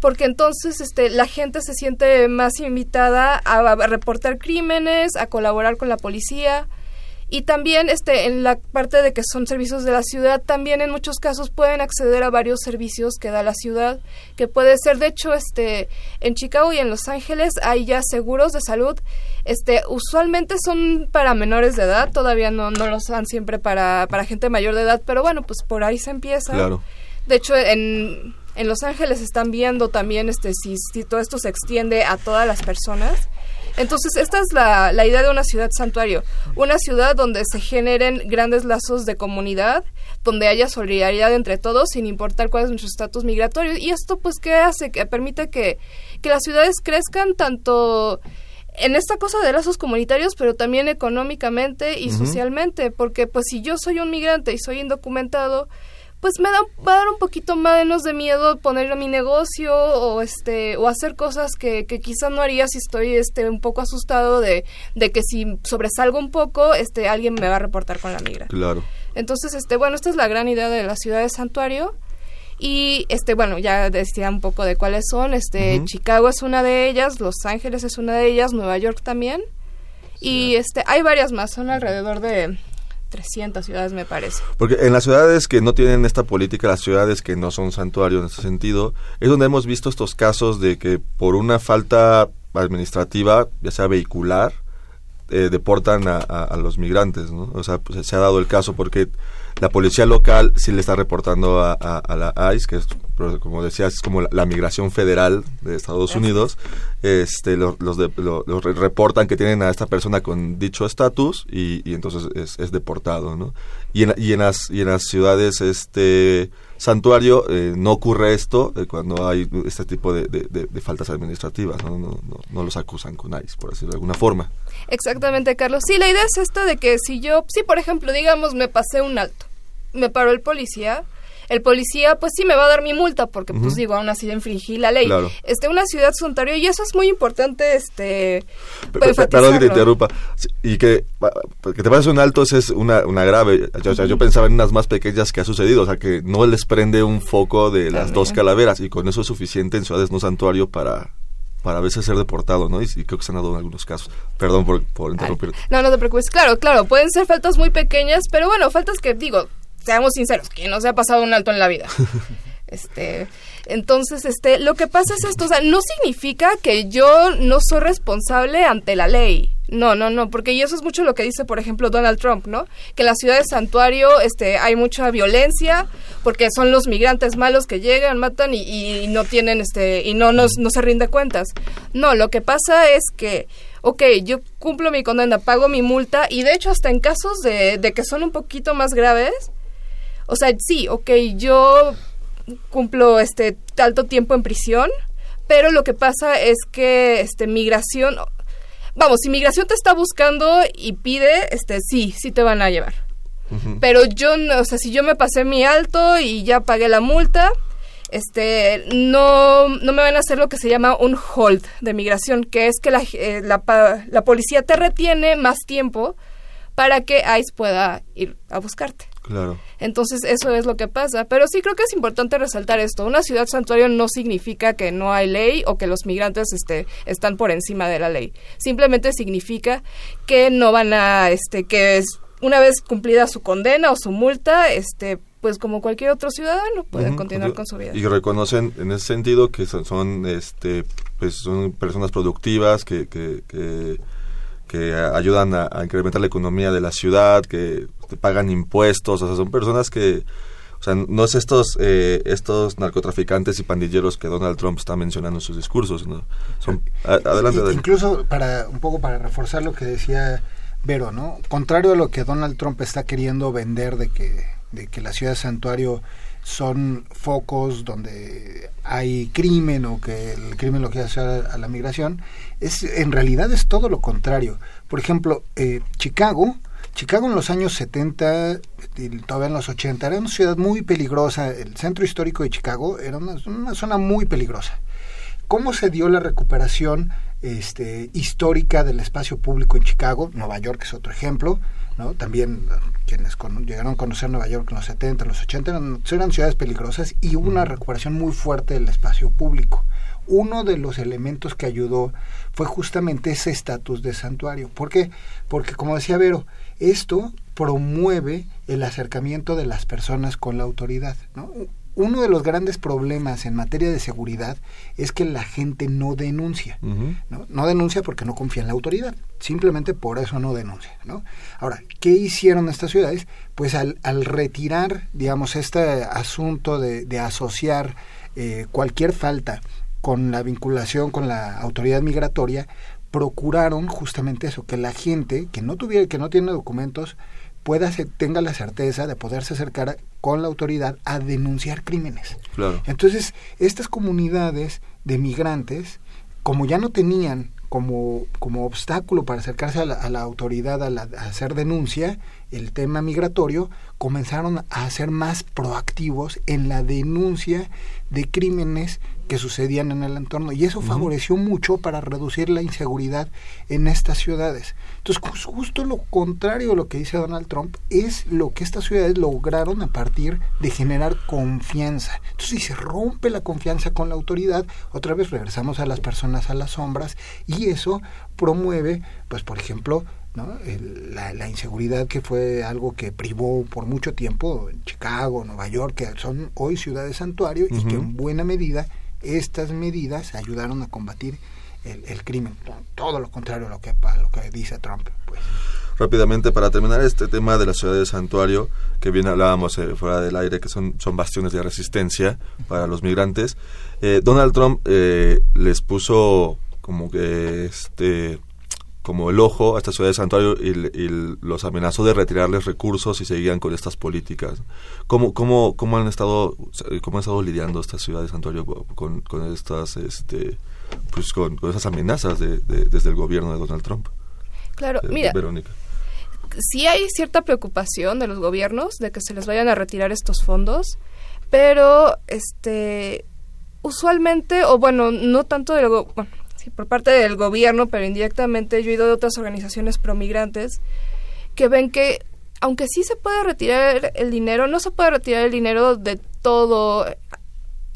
porque entonces este, la gente se siente más invitada a, reportar crímenes, a colaborar con la policía y también este en la parte de que son servicios de la ciudad también en muchos casos pueden acceder a varios servicios que da la ciudad que puede ser de hecho este en Chicago y en Los Ángeles hay ya seguros de salud este usualmente son para menores de edad todavía no no los dan siempre para para gente mayor de edad pero bueno pues por ahí se empieza claro. de hecho en en Los Ángeles están viendo también este si, si todo esto se extiende a todas las personas. Entonces, esta es la, la, idea de una ciudad santuario, una ciudad donde se generen grandes lazos de comunidad, donde haya solidaridad entre todos, sin importar cuál es nuestro estatus migratorio. Y esto, pues, ¿qué hace? Que permite que, que las ciudades crezcan tanto en esta cosa de lazos comunitarios, pero también económicamente y socialmente, porque, pues, si yo soy un migrante y soy indocumentado, pues me da, va a dar un poquito menos de miedo poner mi negocio o este o hacer cosas que, que quizás no haría si estoy este un poco asustado de, de que si sobresalgo un poco este alguien me va a reportar con la migra. Claro. Entonces este bueno esta es la gran idea de la ciudad de santuario. Y este bueno ya decía un poco de cuáles son este Chicago es una de ellas Los Ángeles es una de ellas Nueva York también. Y este hay varias más son alrededor de 300 ciudades me parece. Porque en las ciudades que no tienen esta política, las ciudades que no son santuarios en ese sentido, es donde hemos visto estos casos de que por una falta administrativa, ya sea vehicular, eh, deportan a, los migrantes, ¿no? O sea, pues, se ha dado el caso porque la policía local sí le está reportando a, la ICE, que es, como decías, es como la, migración federal de Estados Unidos. Este, los, los, reportan que tienen a esta persona con dicho estatus y, entonces es, deportado, ¿no? Y en, y en, las, y en las ciudades este santuario eh, no ocurre esto eh, cuando hay este tipo de, de, faltas administrativas, ¿no? No, ¿no? no, los acusan con ICE, por decirlo de alguna forma. Exactamente, Carlos. Sí, la idea es esta de que si yo, si por ejemplo, digamos, me pasé un alto, me paró el policía, el policía pues sí me va a dar mi multa porque pues digo aún así infringí la ley. Este una ciudad Ontario y eso es muy importante este perdón que te interrumpa. Y que que te pases un alto es una, una grave. O sea, yo pensaba en unas más pequeñas que ha sucedido o sea que no les prende un foco de las dos calaveras y con eso es suficiente en ciudades no santuario para para a veces ser deportado, ¿no? Y, creo que se han dado en algunos casos. Perdón por, por interrumpir. No, no te preocupes. Claro, claro, pueden ser faltas muy pequeñas, pero bueno, faltas que, digo, seamos sinceros, que no se ha pasado un alto en la vida. Este, entonces, este, lo que pasa es esto, o sea, no significa que yo no soy responsable ante la ley. No, no, no, porque y eso es mucho lo que dice, por ejemplo, Donald Trump, ¿no? Que en la ciudad de Santuario este, hay mucha violencia, porque son los migrantes malos que llegan, matan y, no tienen, este, y no, no, no se rinde cuentas. No, lo que pasa es que ok, yo cumplo mi condena, pago mi multa y de hecho hasta en casos de, de que son un poquito más graves, o sea, sí, ok, yo cumplo este alto tiempo en prisión, pero lo que pasa es que este migración vamos, si migración te está buscando y pide, este sí, sí te van a llevar. Pero yo no, o sea, si yo me pasé mi alto y ya pagué la multa, este no no me van a hacer lo que se llama un hold de migración, que es que la, eh, la, la policía te retiene más tiempo para que ICE pueda ir a buscarte. Claro. Entonces eso es lo que pasa. Pero sí creo que es importante resaltar esto. Una ciudad santuario no significa que no hay ley o que los migrantes este, están por encima de la ley. Simplemente significa que no van a, este, que es, una vez cumplida su condena o su multa, este, pues como cualquier otro ciudadano pueden continuar con su vida. Y reconocen en ese sentido que son, son este, pues son personas productivas que, que, que, que ayudan a, a, incrementar la economía de la ciudad, que pagan impuestos, o sea, son personas que, o sea, no es estos, eh, estos narcotraficantes y pandilleros que Donald Trump está mencionando en sus discursos, ¿no? Son, a, adelante, adelante. Incluso para, un poco para reforzar lo que decía Vero, ¿no? Contrario a lo que Donald Trump está queriendo vender de que, de que la ciudad santuario son focos donde hay crimen o que el crimen lo quiere hacer a, a la migración, es en realidad es todo lo contrario. Por ejemplo, eh, Chicago, Chicago en los años 70 y todavía en los 80 era una ciudad muy peligrosa. El centro histórico de Chicago era una, una zona muy peligrosa. ¿Cómo se dio la recuperación este, histórica del espacio público en Chicago? Nueva York es otro ejemplo. ¿No? También quienes con, llegaron a conocer Nueva York en los 70, en los 80 eran, eran ciudades peligrosas y hubo una recuperación muy fuerte del espacio público. Uno de los elementos que ayudó fue justamente ese estatus de santuario. ¿Por qué? Porque, como decía Vero, esto promueve el acercamiento de las personas con la autoridad. ¿no? Uno de los grandes problemas en materia de seguridad es que la gente no denuncia. Uh -huh. ¿no? no denuncia porque no confía en la autoridad. Simplemente por eso no denuncia. ¿no? Ahora, ¿qué hicieron estas ciudades? Pues al, al retirar, digamos, este asunto de, de asociar eh, cualquier falta con la vinculación con la autoridad migratoria, procuraron justamente eso, que la gente que no tuviera, que no tiene documentos, pueda tenga la certeza de poderse acercar con la autoridad a denunciar crímenes. Claro. Entonces, estas comunidades de migrantes, como ya no tenían como, como obstáculo para acercarse a la, a la autoridad a, la, a, hacer denuncia el tema migratorio, comenzaron a ser más proactivos en la denuncia de crímenes que sucedían en el entorno y eso uh -huh. favoreció mucho para reducir la inseguridad en estas ciudades. Entonces, justo lo contrario de lo que dice Donald Trump es lo que estas ciudades lograron a partir de generar confianza. Entonces, si se rompe la confianza con la autoridad, otra vez regresamos a las personas a las sombras y eso promueve, pues, por ejemplo, ¿no? El, la, la, inseguridad que fue algo que privó por mucho tiempo Chicago, Nueva York, que son hoy ciudades santuario uh -huh. y que en buena medida estas medidas ayudaron a combatir el, el crimen. Todo lo contrario a lo que, a lo que dice Trump. Pues. Rápidamente, para terminar este tema de las ciudades santuario, que bien hablábamos eh, fuera del aire, que son, son bastiones de resistencia para los migrantes, eh, Donald Trump eh, les puso como que este como el ojo a esta ciudad de santuario y, y, los amenazó de retirarles recursos si seguían con estas políticas. ¿Cómo, cómo, cómo han estado cómo han estado lidiando esta ciudad de santuario con, con estas este pues con, con esas amenazas de, de, desde el gobierno de Donald Trump? Claro, eh, mira. Verónica. Sí hay cierta preocupación de los gobiernos de que se les vayan a retirar estos fondos, pero este usualmente o bueno, no tanto del bueno, sí, por parte del gobierno, pero indirectamente yo he ido de otras organizaciones promigrantes que ven que aunque sí se puede retirar el dinero, no se puede retirar el dinero de todo.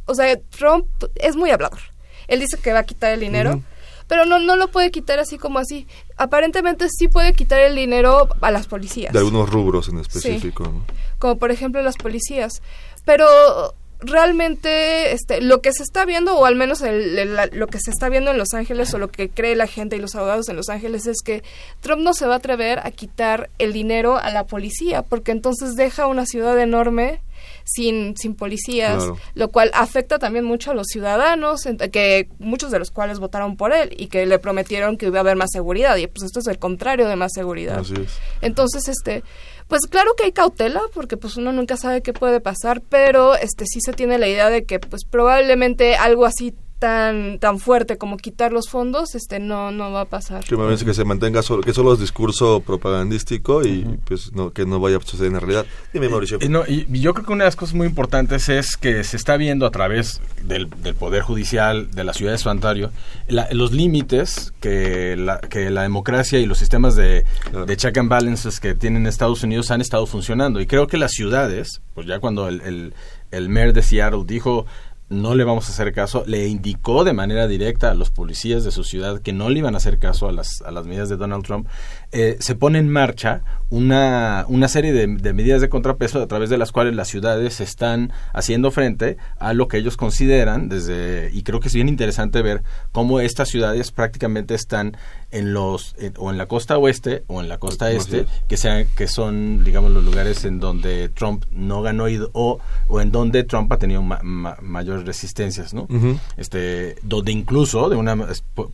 O sea, Trump es muy hablador. Él dice que va a quitar el dinero, uh -huh. pero no, no lo puede quitar así como así. Aparentemente sí puede quitar el dinero a las policías. De algunos rubros en específico. Sí. ¿no? Como por ejemplo las policías. Pero realmente este, lo que se está viendo, o al menos el, el, lo que se está viendo en Los Ángeles, o lo que cree la gente y los abogados en Los Ángeles, es que Trump no se va a atrever a quitar el dinero a la policía, porque entonces deja una ciudad enorme sin, sin policías, claro. lo cual afecta también mucho a los ciudadanos, que muchos de los cuales votaron por él y que le prometieron que iba a haber más seguridad, y pues esto es el contrario de más seguridad. Entonces, este pues claro que hay cautela porque pues uno nunca sabe qué puede pasar, pero este sí se tiene la idea de que pues probablemente algo así tan tan fuerte como quitar los fondos este no no va a pasar. Que, me que se mantenga solo que solo es discurso propagandístico y pues no que no vaya a suceder en la realidad. Dime Mauricio. y, no, y, yo creo que una de las cosas muy importantes es que se está viendo a través del, del poder judicial de la ciudad de Ontario los límites que la, que la democracia y los sistemas de, de check and balances que tienen Estados Unidos han estado funcionando. Y creo que las ciudades pues ya cuando el, el, el mayor de Seattle dijo no le vamos a hacer caso, le indicó de manera directa a los policías de su ciudad que no le iban a hacer caso a las, a las medidas de Donald Trump, eh, se pone en marcha una, una serie de, medidas de contrapeso a través de las cuales las ciudades están haciendo frente a lo que ellos consideran desde, y creo que es bien interesante ver cómo estas ciudades prácticamente están en los, o en la costa oeste o en la costa este, que, sean, que son, digamos, los lugares en donde Trump no ganó o, o en donde Trump ha tenido resistencias, ¿no? este, donde incluso, de una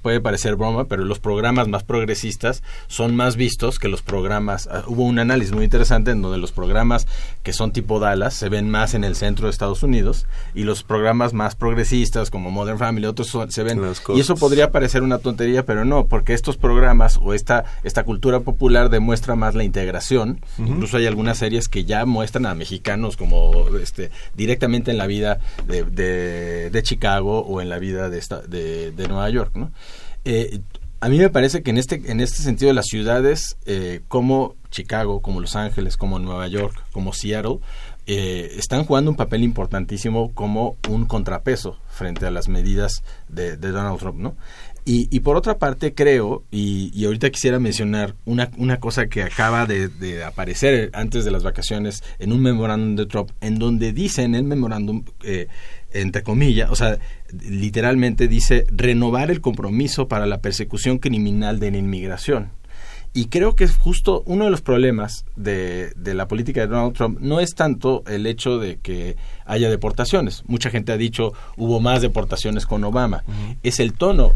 puede parecer broma, pero los programas más progresistas son más vistos que los programas. Ah, hubo un análisis muy interesante en donde los programas que son tipo Dallas se ven más en el centro de Estados Unidos y los programas más progresistas como Modern Family, otros se ven. Y eso podría parecer una tontería, pero no, porque estos programas o esta, esta cultura popular demuestra más la integración. Incluso hay algunas series que ya muestran a mexicanos como este, directamente en la vida de, de, Chicago o en la vida de, esta, de, de Nueva York. ¿no? Eh, a mí me parece que en este, en este sentido las ciudades eh, como Chicago, como Los Ángeles, como Nueva York, como Seattle, eh, están jugando un papel importantísimo como un contrapeso frente a las medidas de, Donald Trump, ¿no? Y, por otra parte creo, y, ahorita quisiera mencionar una, una cosa que acaba de, aparecer antes de las vacaciones en un memorándum de Trump, en donde dice en el memorándum, eh, entre comillas, o sea, literalmente dice renovar el compromiso para la persecución criminal de la inmigración. Y creo que es justo uno de los problemas de, de, la política de Donald Trump no es tanto el hecho de que haya deportaciones. Mucha gente ha dicho hubo más deportaciones con Obama. Es el tono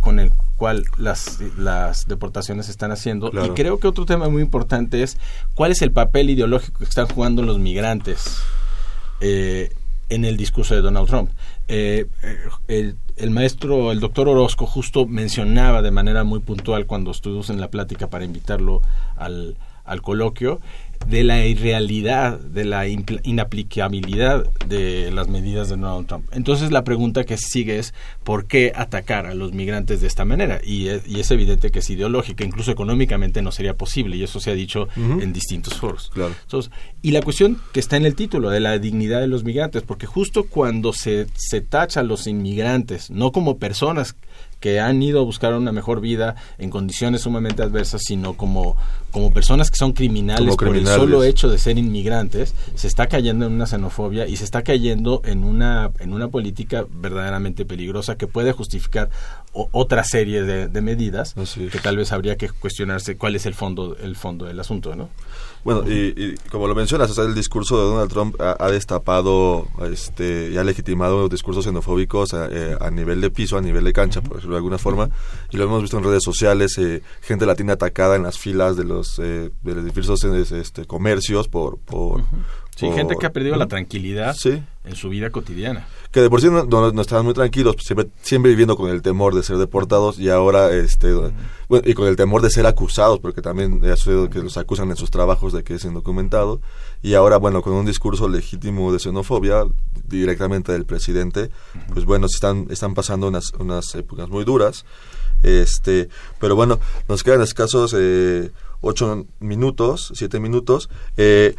con el cual las, las deportaciones se están haciendo. Y creo que otro tema muy importante es cuál es el papel ideológico que están jugando los migrantes. Eh, en el discurso de Donald Trump. Eh, eh, el, maestro, el doctor Orozco, justo mencionaba de manera muy puntual cuando estuvimos en la plática para invitarlo al, al coloquio, de la irrealidad, de la inaplicabilidad de las medidas de Donald Trump. Entonces la pregunta que sigue es ¿por qué atacar a los migrantes de esta manera? Y es, evidente que es ideológica, incluso económicamente no sería posible, y eso se ha dicho en distintos foros. y la cuestión que está en el título de la dignidad de los migrantes, porque justo cuando se, se tacha a los inmigrantes, no como personas que han ido a buscar una mejor vida en condiciones sumamente adversas, sino como, como personas que son criminales, por el solo hecho de ser inmigrantes, se está cayendo en una xenofobia y se está cayendo en una, en una política verdaderamente peligrosa que puede justificar otra serie de, medidas que tal vez habría que cuestionarse cuál es el fondo, el fondo del asunto, ¿no? Bueno, y, como lo mencionas, el discurso de Donald Trump ha, destapado este, y ha legitimado discursos xenofóbicos eh, a, nivel de piso, a nivel de cancha, por decirlo de alguna forma, y lo hemos visto en redes sociales, eh, gente latina atacada en las filas de los, eh, de los diversos este, comercios por... por Sí, gente que ha perdido la tranquilidad en su vida cotidiana. Que de por sí no, estaban muy tranquilos, pues, siempre, siempre viviendo con el temor de ser deportados y ahora, este, bueno, y con el temor de ser acusados, porque también ha sucedido que los acusan en sus trabajos de que es indocumentado, y ahora, bueno, con un discurso legítimo de xenofobia directamente del presidente, pues bueno, están, están pasando unas, unas épocas muy duras, este, pero bueno, nos quedan escasos eh, ocho minutos, siete minutos, eh,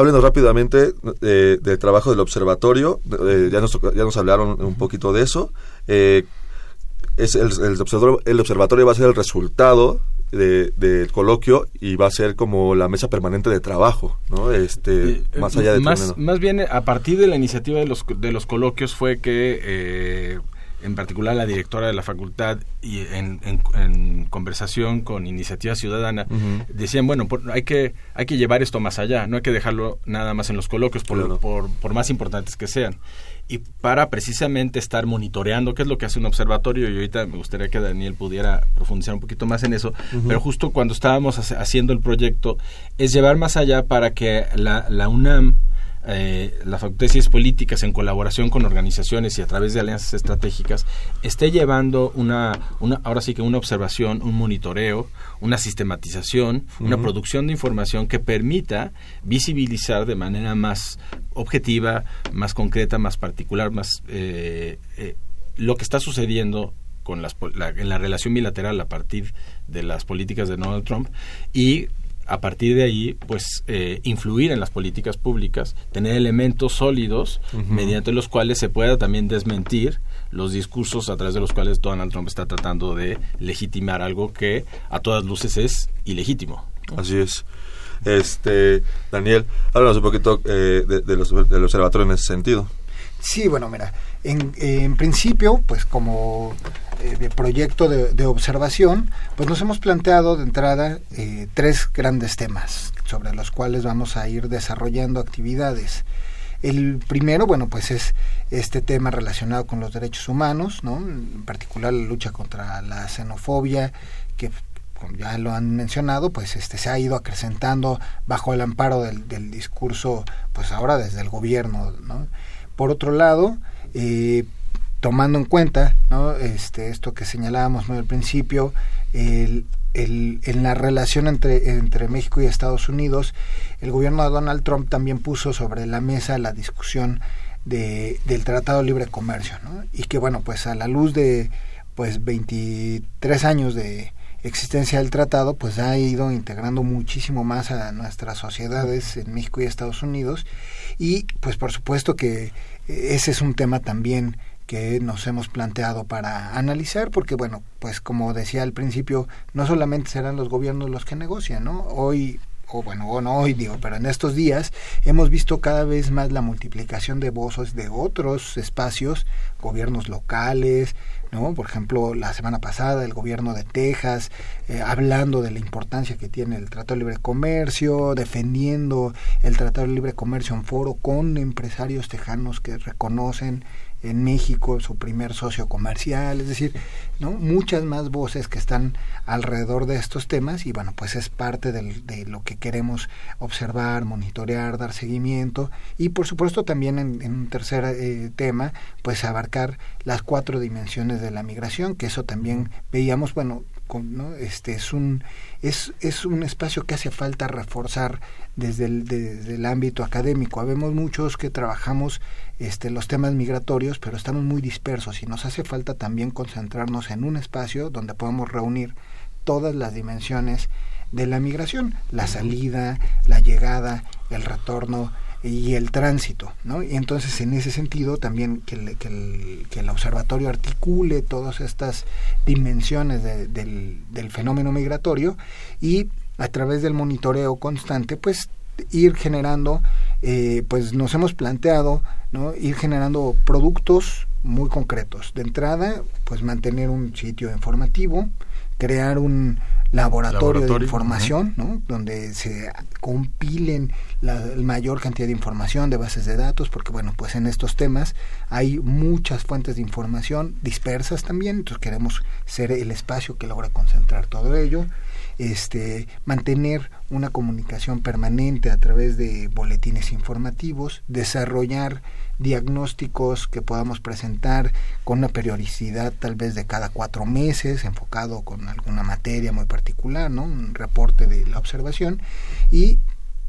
Háblenos rápidamente eh, del trabajo del observatorio. Eh, ya, nos, ya nos hablaron un poquito de eso. Eh, es el, el, observatorio, el observatorio va a ser el resultado del coloquio y va a ser como la mesa permanente de trabajo, ¿no? Este, más allá de más, más bien a partir de la iniciativa de los de los coloquios fue que en particular la directora de la facultad y en, conversación con Iniciativa Ciudadana, decían, bueno, hay, que, hay que llevar esto más allá, no hay que dejarlo nada más en los coloquios, por, por, más importantes que sean. Y para precisamente estar monitoreando qué es lo que hace un observatorio, y ahorita me gustaría que Daniel pudiera profundizar un poquito más en eso, pero justo cuando estábamos haciendo el proyecto, es llevar más allá para que la, la UNAM eh, la Facultad de Ciencias Políticas en colaboración con organizaciones y a través de alianzas estratégicas esté llevando una, una ahora sí que una observación, un monitoreo, una sistematización, una producción de información que permita visibilizar de manera más objetiva, más concreta, más particular, más eh, eh, lo que está sucediendo con las, la, en la relación bilateral a partir de las políticas de Donald Trump y a partir de ahí, pues, eh, influir en las políticas públicas, tener elementos sólidos mediante los cuales se pueda también desmentir los discursos a través de los cuales Donald Trump está tratando de legitimar algo que a todas luces es ilegítimo. Así es. Este, Daniel, háblanos un poquito eh, de- de los- del observatorio en ese sentido. Sí, bueno, mira, en, en principio, pues como de proyecto de, observación, pues nos hemos planteado de entrada eh, tres grandes temas sobre los cuales vamos a ir desarrollando actividades. El primero, bueno, pues es este tema relacionado con los derechos humanos, ¿no? En particular la lucha contra la xenofobia, que como ya lo han mencionado, pues este se ha ido acrecentando bajo el amparo del, del discurso, pues ahora desde el gobierno, ¿no? Por otro lado, eh, tomando en cuenta este, esto que señalábamos ¿no? al principio, el, el- en la relación entre, entre México y Estados Unidos, el gobierno de Donald Trump también puso sobre la mesa la discusión de, del Tratado de Libre Comercio, ¿no? y que bueno, pues a la luz de pues 23 años de existencia del tratado, pues ha ido integrando muchísimo más a nuestras sociedades en México y Estados Unidos, y pues por supuesto que eh, ese es un tema también que nos hemos planteado para analizar, porque bueno, pues como decía al principio, no solamente serán los gobiernos los que negocian, ¿no? Hoy, o bueno, o no hoy digo, pero en estos días hemos visto cada vez más la multiplicación de voces de otros espacios, gobiernos locales, ¿no? Por ejemplo, la semana pasada el gobierno de Texas eh, hablando de la importancia que tiene el Tratado de Libre Comercio, defendiendo el Tratado de Libre Comercio en foro con empresarios tejanos que reconocen en México su primer socio comercial, es decir, ¿no? muchas más voces que están alrededor de estos temas y bueno, pues es parte de lo que queremos observar, monitorear, dar seguimiento y por supuesto también en, en un tercer eh, tema, pues abarcar las cuatro dimensiones de la migración, que eso también veíamos, bueno, ¿no? este es un es, es un espacio que hace falta reforzar desde el, desde el ámbito académico. Habemos muchos que trabajamos este, los temas migratorios, pero estamos muy dispersos y nos hace falta también concentrarnos en un espacio donde podamos reunir todas las dimensiones de la migración, la salida, la llegada, el retorno y el tránsito, ¿no? Y entonces en ese sentido también que, el- que el, observatorio articule todas estas dimensiones de- del, del fenómeno migratorio y a través del monitoreo constante, pues ir generando, eh, pues nos hemos planteado, ¿no? Ir generando productos muy concretos. De entrada, pues mantener un sitio informativo, crear un laboratorio, de información, ¿no? donde se compilen la, la mayor cantidad de información de bases de datos, porque bueno, pues en estos temas hay muchas fuentes de información dispersas también, entonces queremos ser el espacio que logra concentrar todo ello, este, mantener una comunicación permanente a través de boletines informativos, desarrollar diagnósticos que podamos presentar con una periodicidad tal vez de cada cuatro meses, enfocado con alguna materia muy particular, ¿no? un reporte de la observación y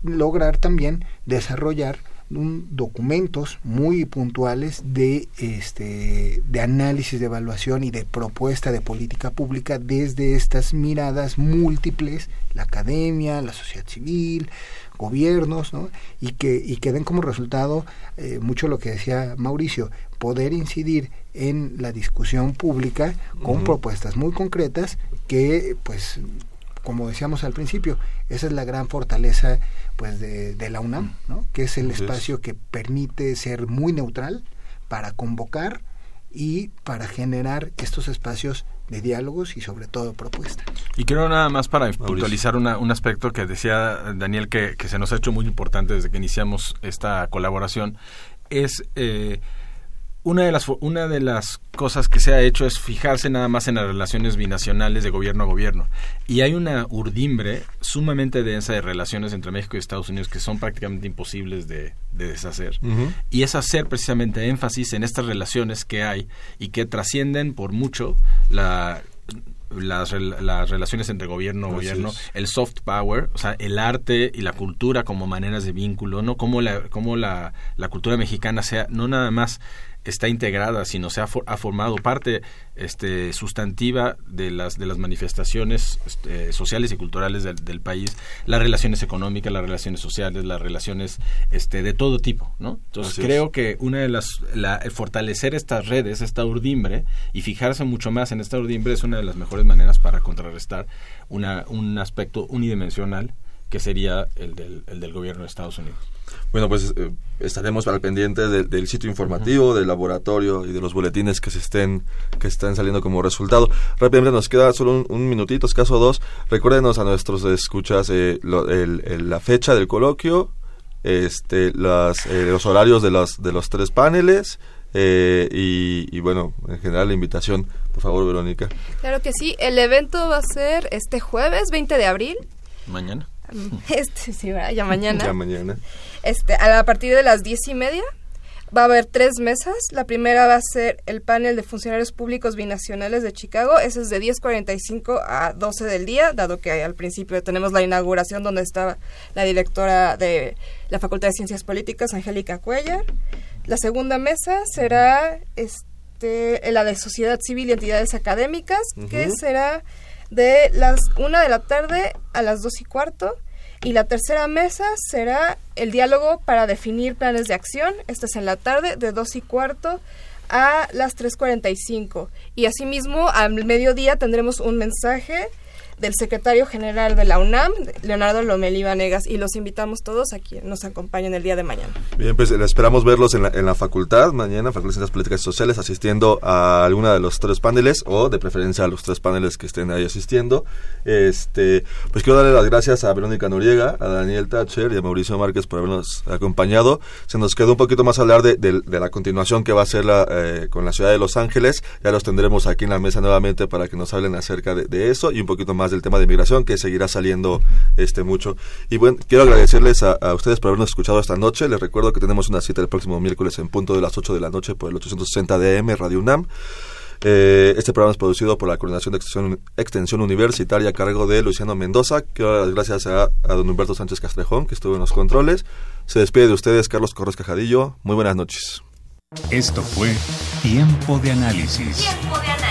lograr también desarrollar documentos muy puntuales de este de análisis de evaluación y de propuesta de política pública desde estas miradas múltiples la academia la sociedad civil gobiernos ¿no? y que y que den como resultado eh, mucho lo que decía Mauricio poder incidir en la discusión pública con propuestas muy concretas que pues como decíamos al principio, esa es la gran fortaleza pues de, de la UNAM, ¿no? que es el espacio que permite ser muy neutral para convocar y para generar estos espacios de diálogos y sobre todo propuestas. Y quiero nada más para puntualizar una- un aspecto que decía Daniel que, que se nos ha hecho muy importante desde que iniciamos esta colaboración, es eh, una de las una de las cosas que se ha hecho es fijarse nada más en las relaciones binacionales de gobierno a gobierno. Y hay una urdimbre sumamente densa de relaciones entre México y Estados Unidos que son prácticamente imposibles de, deshacer. Y es hacer precisamente énfasis en estas relaciones que hay y que trascienden por mucho la las, las relaciones entre gobierno y gobierno, el soft power, o sea, el arte y la cultura como maneras de vínculo, ¿no? Como la, como la, la cultura mexicana sea no nada más está integrada, sino se ha, ha, formado parte este, sustantiva de las, de las manifestaciones este, sociales y culturales del, país, las relaciones económicas, las relaciones sociales, las relaciones este, de todo tipo, ¿no? Entonces creo que una de las, la, fortalecer estas redes, esta urdimbre, y fijarse mucho más en esta urdimbre es una de las mejores maneras para contrarrestar una, un aspecto unidimensional que sería el del, el del gobierno de Estados Unidos. Bueno, pues eh, estaremos al pendiente del sitio informativo, del laboratorio y de los boletines que se estén que estén saliendo como resultado. Rápidamente nos queda solo un, minutito, escaso dos. Recuérdenos a nuestros escuchas eh, la fecha del coloquio, este, las, eh, los horarios de los de los tres paneles. y, y, bueno, en general la invitación, por favor, Verónica. Claro que sí, el evento va a ser este jueves 20 de abril. Mañana. Este, sí, ya mañana. Ya mañana. Este, a partir de las diez y media va a haber tres mesas. La primera va a ser el panel de funcionarios públicos binacionales de Chicago. Ese es de 10.45 a 12 del día, dado que al principio tenemos la inauguración donde estaba la directora de la Facultad de Ciencias Políticas, Angélica Cuellar. La segunda mesa será este, la de Sociedad Civil y Entidades Académicas, que será de las una de la tarde a las dos y cuarto. Y la tercera mesa será el diálogo para definir planes de acción. Esta es en la tarde, de dos y cuarto a las 3.45. Y asimismo, al mediodía tendremos un mensaje del secretario general de la UNAM, Leonardo Lomelí Vanegas, y los invitamos todos a que nos acompañen el día de mañana. Bien, pues esperamos verlos en la, en la facultad mañana, Facultad de Ciencias Políticas y Sociales, asistiendo a alguna de los tres paneles, o de preferencia a los tres paneles que estén ahí asistiendo. Este, pues quiero darle las gracias a Verónica Noriega, a Daniel Thatcher y a Mauricio Márquez por habernos acompañado. Se nos quedó un poquito más hablar de, de, la continuación que va a ser la, eh, con la ciudad de Los Ángeles. Ya los tendremos aquí en la mesa nuevamente para que nos hablen acerca de eso y un poquito más del tema de migración que seguirá saliendo este mucho. Y bueno, quiero agradecerles a, ustedes por habernos escuchado esta noche. Les recuerdo que tenemos una cita el próximo miércoles en punto de las 8 de la noche por el 860 DM Radio UNAM. Eh, este programa es producido por la Coordinación de Extensión, Extensión, Universitaria a cargo de Luciano Mendoza. Quiero dar las gracias a, a, don Humberto Sánchez Castrejón, que estuvo en los controles. Se despide de ustedes Carlos Corres Cajadillo. Muy buenas noches. Esto fue Tiempo de Análisis. Tiempo de Análisis